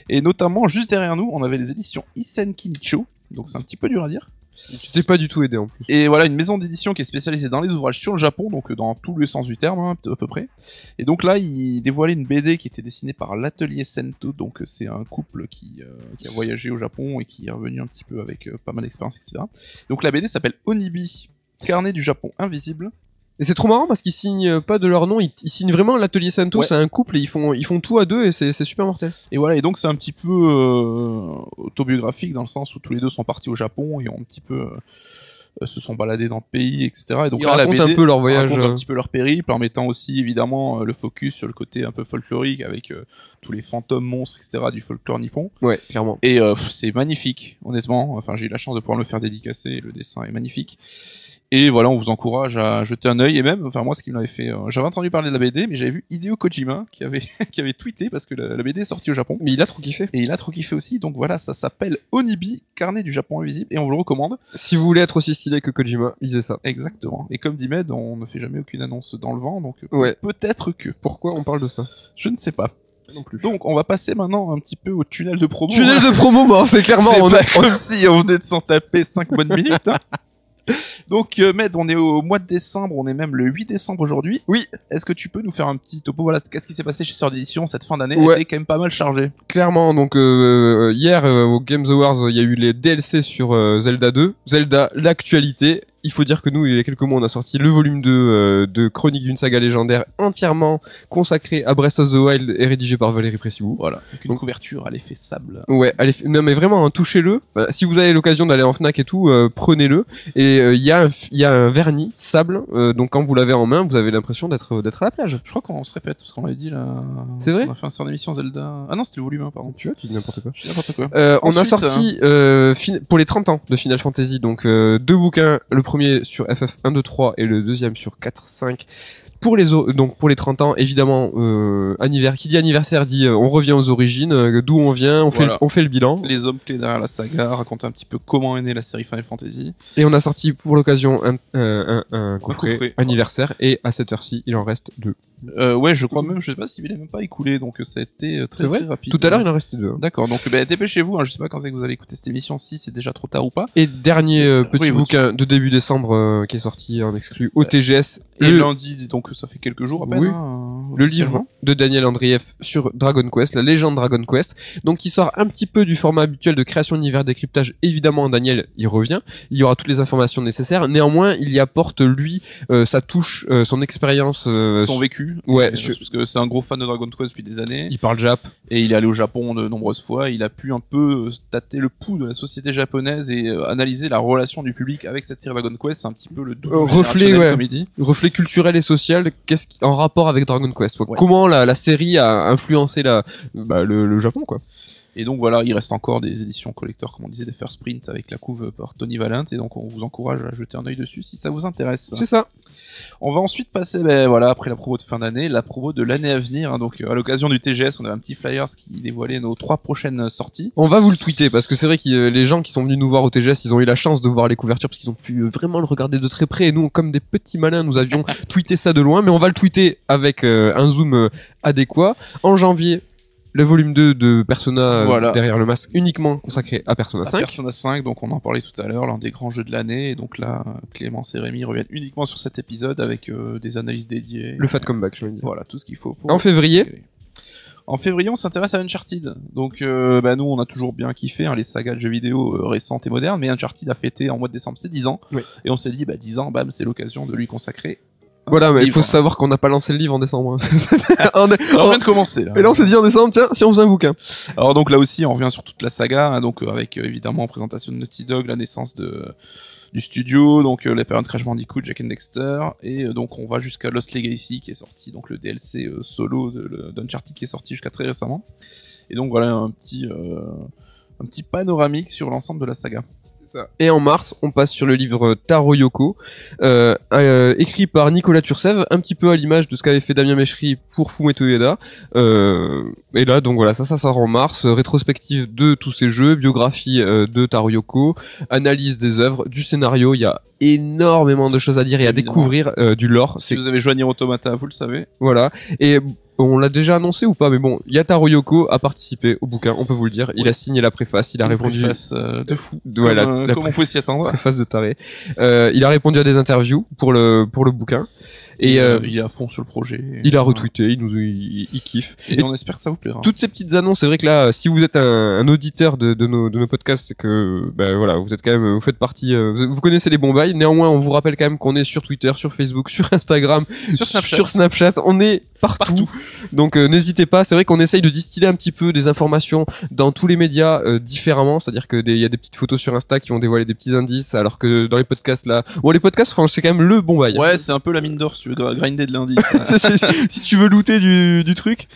Et notamment, juste derrière nous, on avait les éditions Isen Kinicho. Donc c'est un petit peu dur à dire. Tu t'es pas du tout aidé en plus. Et voilà, une maison d'édition qui est spécialisée dans les ouvrages sur le Japon, donc dans tous les sens du terme, hein, à peu près. Et donc là, il dévoilait une BD qui était dessinée par l'atelier Sento, donc euh, c'est un couple qui, euh, qui a voyagé au Japon et qui est revenu un petit peu avec euh, pas mal d'expérience, etc. Donc la BD s'appelle Onibi, carnet du Japon invisible. Et c'est trop marrant parce qu'ils signent pas de leur nom, ils, ils signent vraiment l'atelier Santo, Ouais. c'est un couple et ils font ils font tout à deux et c'est super mortel. Et voilà, et donc c'est un petit peu euh, autobiographique dans le sens où tous les deux sont partis au Japon et ont un petit peu euh, se sont baladés dans le pays, etc. Et donc ils là, la racontent un peu leur voyage. un euh, petit peu leur périple en mettant aussi évidemment euh, le focus sur le côté un peu folklorique avec euh, tous les fantômes, monstres, etc. du folklore nippon. Ouais, clairement. Et euh, c'est magnifique, honnêtement. Enfin, j'ai eu la chance de pouvoir me le faire dédicacer. Le dessin est magnifique. Et voilà, on vous encourage à jeter un œil. Et même, enfin moi, ce qui m'avait fait, euh, j'avais entendu parler de la BD, mais j'avais vu Hideo Kojima qui avait qui avait tweeté parce que la, la BD est sortie au Japon. Mais il a trop kiffé. Et il a trop kiffé aussi, donc voilà, ça s'appelle Onibi, carnet du Japon invisible, et on vous le recommande. Si vous voulez être aussi stylé que Kojima, lisez ça. Exactement. Et comme dit Med, on ne fait jamais aucune annonce dans le vent, donc Ouais. peut-être que. Pourquoi on parle de ça? Je ne sais pas. Non plus. Donc on va passer maintenant un petit peu au tunnel de promo. Tunnel de promo, bon, c'est clairement C'est on pas a- comme si on venait de s'en taper 5 bonnes minutes. hein. Donc euh, Med, on est au mois de décembre, on est même le 8 décembre aujourd'hui. Oui. Est-ce que tu peux nous faire un petit topo? Voilà, qu'est-ce qui s'est passé chez Sœur d'édition cette fin d'année Ouais. Elle était quand même pas mal chargée. clairement donc euh, hier euh, au Games Awards il y a eu les DLC sur euh, Zelda 2 Zelda l'actualité il faut dire que nous il y a quelques mois on a sorti le volume 2 euh, de Chronique d'une saga légendaire entièrement consacré à Breath of the Wild et rédigé par Valérie Pressibou Voilà, avec une Donc- couverture à l'effet sable. Ouais, f- non mais vraiment, hein, touchez-le. Enfin, si vous avez l'occasion d'aller en Fnac et tout, euh, prenez-le. Et euh, il y a un, y a un vernis sable, euh, donc quand vous l'avez en main, vous avez l'impression d'être d'être à la plage. Je crois qu'on se répète, parce qu'on l'avait dit là. C'est vrai On a fait un sur émission Zelda. Ah non, c'était le volume 1, pardon. Tu vois, tu dis n'importe quoi. Je dis n'importe quoi. Euh, on a Ensuite, sorti euh, fin- pour les 30 ans de Final Fantasy, donc euh, deux bouquins, le premier sur FF 1, 2, 3 et le deuxième sur 4, 5. Pour les donc pour les 30 ans, évidemment, euh, anniversaire. Qui dit anniversaire dit euh, on revient aux origines, euh, d'où on vient, on fait le, on fait le bilan. Les hommes clés derrière la saga, raconter un petit peu comment est née la série Final Fantasy. Et on a sorti pour l'occasion un, un, un, un coffret, anniversaire et à cette heure-ci, il en reste deux. Euh, ouais, je crois même, je sais pas s'il est même pas écoulé, donc ça a été euh, très, très rapide. Tout à l'heure, il en restait deux. hein. D'accord, donc bah, dépêchez-vous, hein, je sais pas quand c'est que vous allez écouter cette émission, si c'est déjà trop tard ou pas. Et dernier euh, petit Oui, bouquin de début décembre euh, qui est sorti en exclu au TGS. Et le, lundi, donc ça fait quelques jours à peine. Oui. hein, le livre de Daniel Andrieff sur Dragon Quest, la légende Dragon Quest. Donc qui sort un petit peu du format habituel de création d'univers décryptage. Évidemment, Daniel y revient. Il y aura toutes les informations nécessaires. Néanmoins, il y apporte lui euh, sa touche, euh, son expérience. euh, Son vécu. Ouais, sur- parce que c'est un gros fan de Dragon Quest depuis des années. Il parle Jap. et il est allé au Japon de nombreuses fois. Il a pu un peu tâter le pouls de la société japonaise et analyser la relation du public avec cette série Dragon Quest. C'est un petit peu le reflet, ouais. comme reflet culturel et social, qu'est-ce qui, en rapport avec Dragon Quest? Quoi. Ouais. Comment la, la série a influencé la, bah, le, le Japon quoi? Et donc voilà, il reste encore des éditions collector, comme on disait, des First Print avec la couve par Tony Valent. Et donc on vous encourage à jeter un œil dessus si ça vous intéresse. C'est ça. On va ensuite passer, ben voilà, après la promo de fin d'année, la promo de l'année à venir. hein. donc euh, à l'occasion du TGS, on a un petit flyers qui dévoilait nos trois prochaines sorties. On va vous le tweeter parce que c'est vrai que euh, les gens qui sont venus nous voir au TGS, ils ont eu la chance de voir les couvertures parce qu'ils ont pu euh, vraiment le regarder de très près et nous, comme des petits malins, nous avions tweeté ça de loin, mais on va le tweeter avec euh, un zoom adéquat. En janvier, le volume 2 de Persona euh, Voilà. derrière le masque uniquement consacré à Persona À 5. Persona 5, donc on en parlait tout à l'heure, l'un des grands jeux de l'année. Et donc là, Clémence et Rémi reviennent uniquement sur cet épisode avec euh, des analyses dédiées. Le fat comeback, je veux dire. Voilà, tout ce qu'il faut. Pour... En février, En février, on s'intéresse à Uncharted. Donc, euh, bah, nous, on a toujours bien kiffé hein, les sagas de jeux vidéo euh, récentes et modernes, mais Uncharted a fêté en mois de décembre ses 10 ans. Oui. Et on s'est dit, bah, 10 ans, bam, c'est l'occasion de lui consacrer Voilà, mais il faut savoir qu'on n'a pas lancé le livre en décembre. hein. On est- Alors, on vient de commencer là. Et là, on s'est dit en décembre, tiens, si on faisait un bouquin. Alors donc là aussi, on revient sur toute la saga, hein, donc euh, avec euh, évidemment en présentation de Naughty Dog, la naissance de du studio, donc euh, la période Crash Bandicoot, Jack and Dexter, et euh, donc on va jusqu'à Lost Legacy qui est sorti, donc le DLC euh, solo d'Uncharted qui est sorti jusqu'à très récemment. Et donc voilà un petit euh, un petit panoramique sur l'ensemble de la saga. Et en mars, on passe sur le livre Taro Yoko, euh, euh, écrit par Nicolas Turcev, un petit peu à l'image de ce qu'avait fait Damien Mechery pour Fumeto Ueda. Euh, et là, donc voilà, ça, ça sort en mars. Rétrospective de tous ces jeux, biographie euh, de Taro Yoko, analyse des œuvres, du scénario. Il y a énormément de choses à dire et à Évidemment. découvrir du lore. Si vous avez joué à Nier Automata, vous le savez. voilà. Et on l'a déjà annoncé ou pas Mais bon, Yataro Yoko a participé au bouquin, on peut vous le dire. Il Ouais. a signé la préface, il a Une répondu. préface, euh, de fou. Ouais, comme, euh, la comme on pouvait s'y attendre. préface de taré. Euh, il a répondu à des interviews pour le pour le bouquin et euh, euh, il est à fond sur le projet. il a retweeté, il nous il, il kiffe. Et, Et on espère que ça vous plaira. toutes ces petites annonces, c'est vrai que là, si vous êtes un, un auditeur de, de nos de nos podcasts, c'est que ben voilà, vous êtes quand même, vous faites partie, euh, vous, connaissez les bons bails. Néanmoins, on vous rappelle quand même qu'on est sur Twitter, sur Facebook, sur Instagram, Sur Snapchat. sur Snapchat, on est partout. Partout. Donc euh, n'hésitez pas. C'est vrai qu'on essaye de distiller un petit peu des informations dans tous les médias différemment. C'est-à-dire que des- il y a des petites photos sur Insta qui vont dévoiler des petits indices, alors que dans les podcasts là, bon les podcasts, franchement, c'est quand même le bon bail. Ouais, c'est un peu la mine d'or si veux grinder de l'indice. Si tu veux looter du, du truc.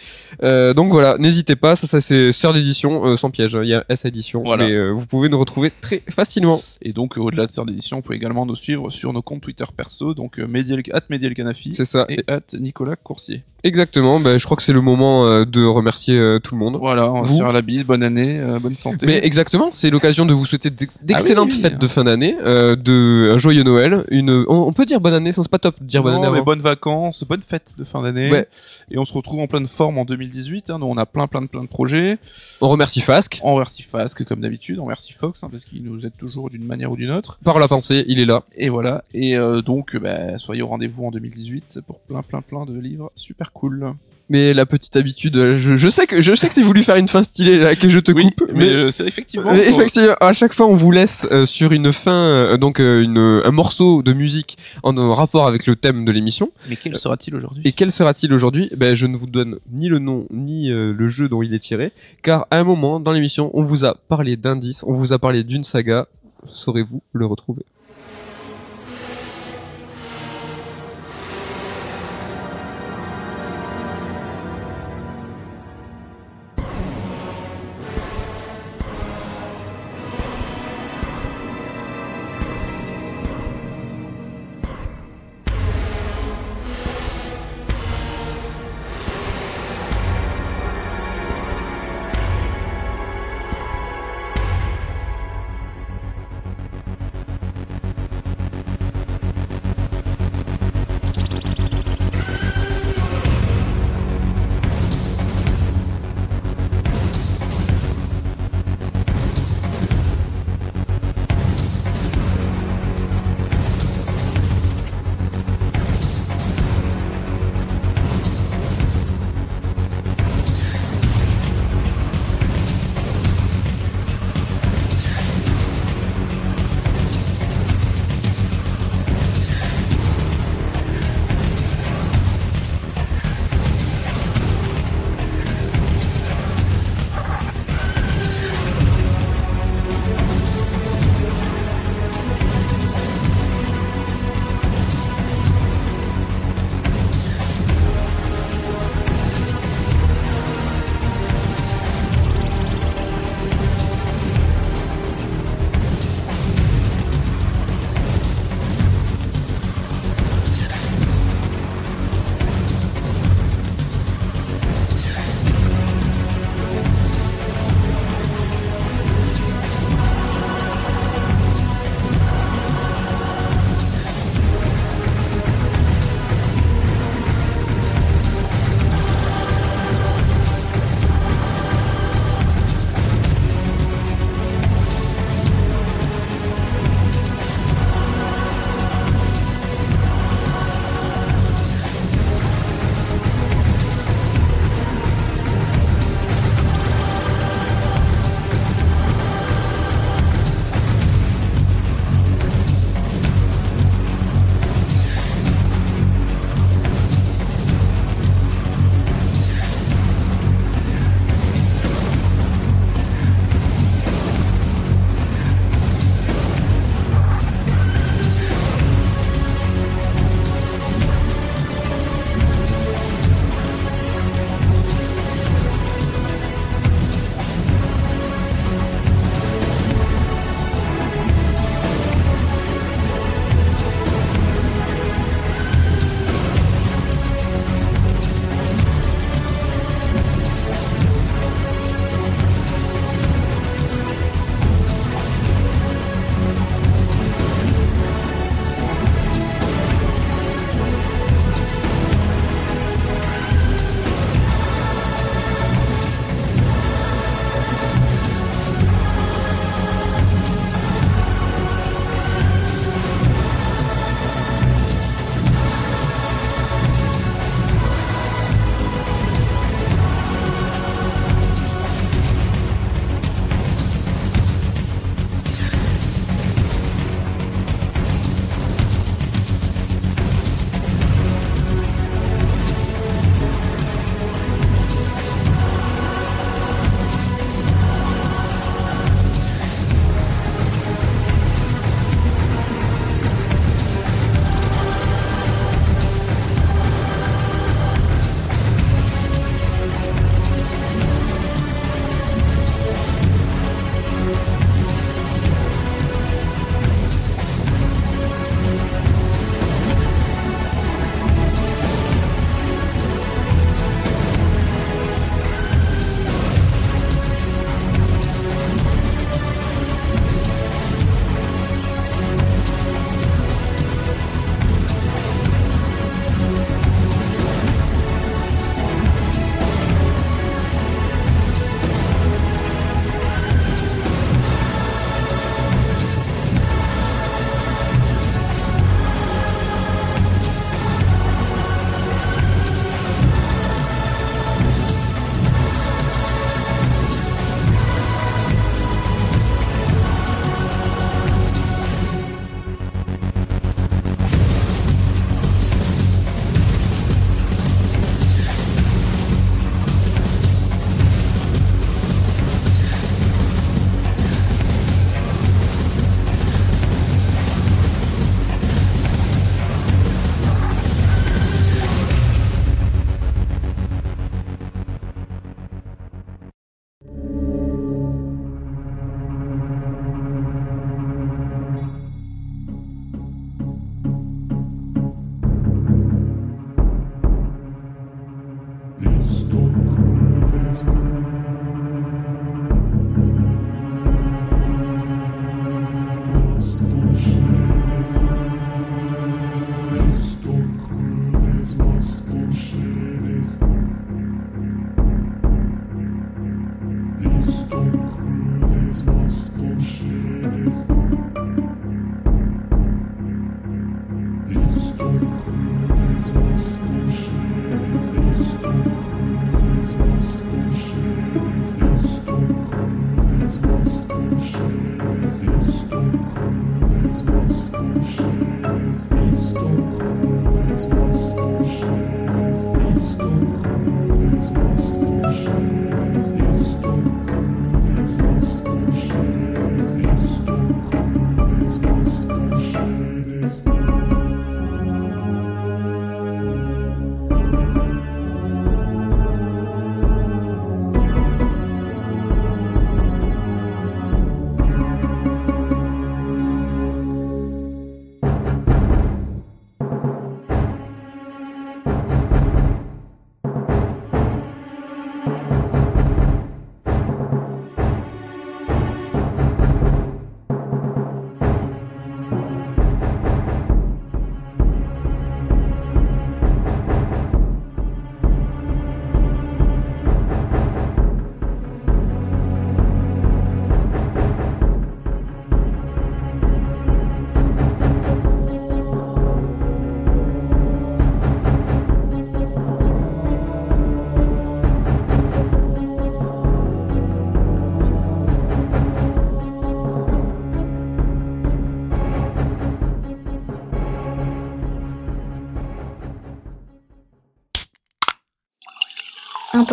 Euh, donc voilà, n'hésitez pas, ça, ça c'est sœur d'édition, euh, sans piège, hein. il y a S édition, Voilà. mais euh, vous pouvez nous retrouver très facilement. Et donc, au-delà de Sœur d'édition, vous pouvez également nous suivre sur nos comptes Twitter perso, donc Medial, at Medial Canafi C'est ça, et at Nicolas Coursier. Exactement. Ben, je crois que c'est le moment euh, de remercier euh, tout le monde. Voilà, on Vous se la bise, bonne année, euh, bonne santé. Mais exactement, c'est l'occasion de vous souhaiter d'excellentes Ah oui, oui. fêtes de fin d'année, de un joyeux Noël, une, on, on peut dire bonne année, c'est pas top de dire bonne année mais bonnes vacances, bonnes fêtes de fin d'année. Ouais. Et on se retrouve en pleine forme en 2018. Hein, nous, on a plein, plein de, plein de projets. On remercie Fasque On remercie Fasque, comme d'habitude. On remercie Fox, hein, parce qu'il nous aide toujours d'une manière ou d'une autre. par la pensée, il est là. Et voilà. Et donc, bah, soyez au rendez-vous en 2018 pour plein, plein, plein de livres super cool. Mais la petite habitude, euh, je, je sais que je sais que t'as voulu faire une fin stylée là, que je te Oui, coupe, mais, mais euh, c'est effectivement. Mais effectivement, à chaque fois, on vous laisse euh, sur une fin, euh, donc euh, une, un morceau de musique en, en rapport avec le thème de l'émission. Mais quel sera-t-il aujourd'hui? Et quel sera-t-il aujourd'hui? Ben, je ne vous donne ni le nom ni euh, le jeu dont il est tiré, car à un moment dans l'émission, on vous a parlé d'indices, on vous a parlé d'une saga. Saurez-vous le retrouver?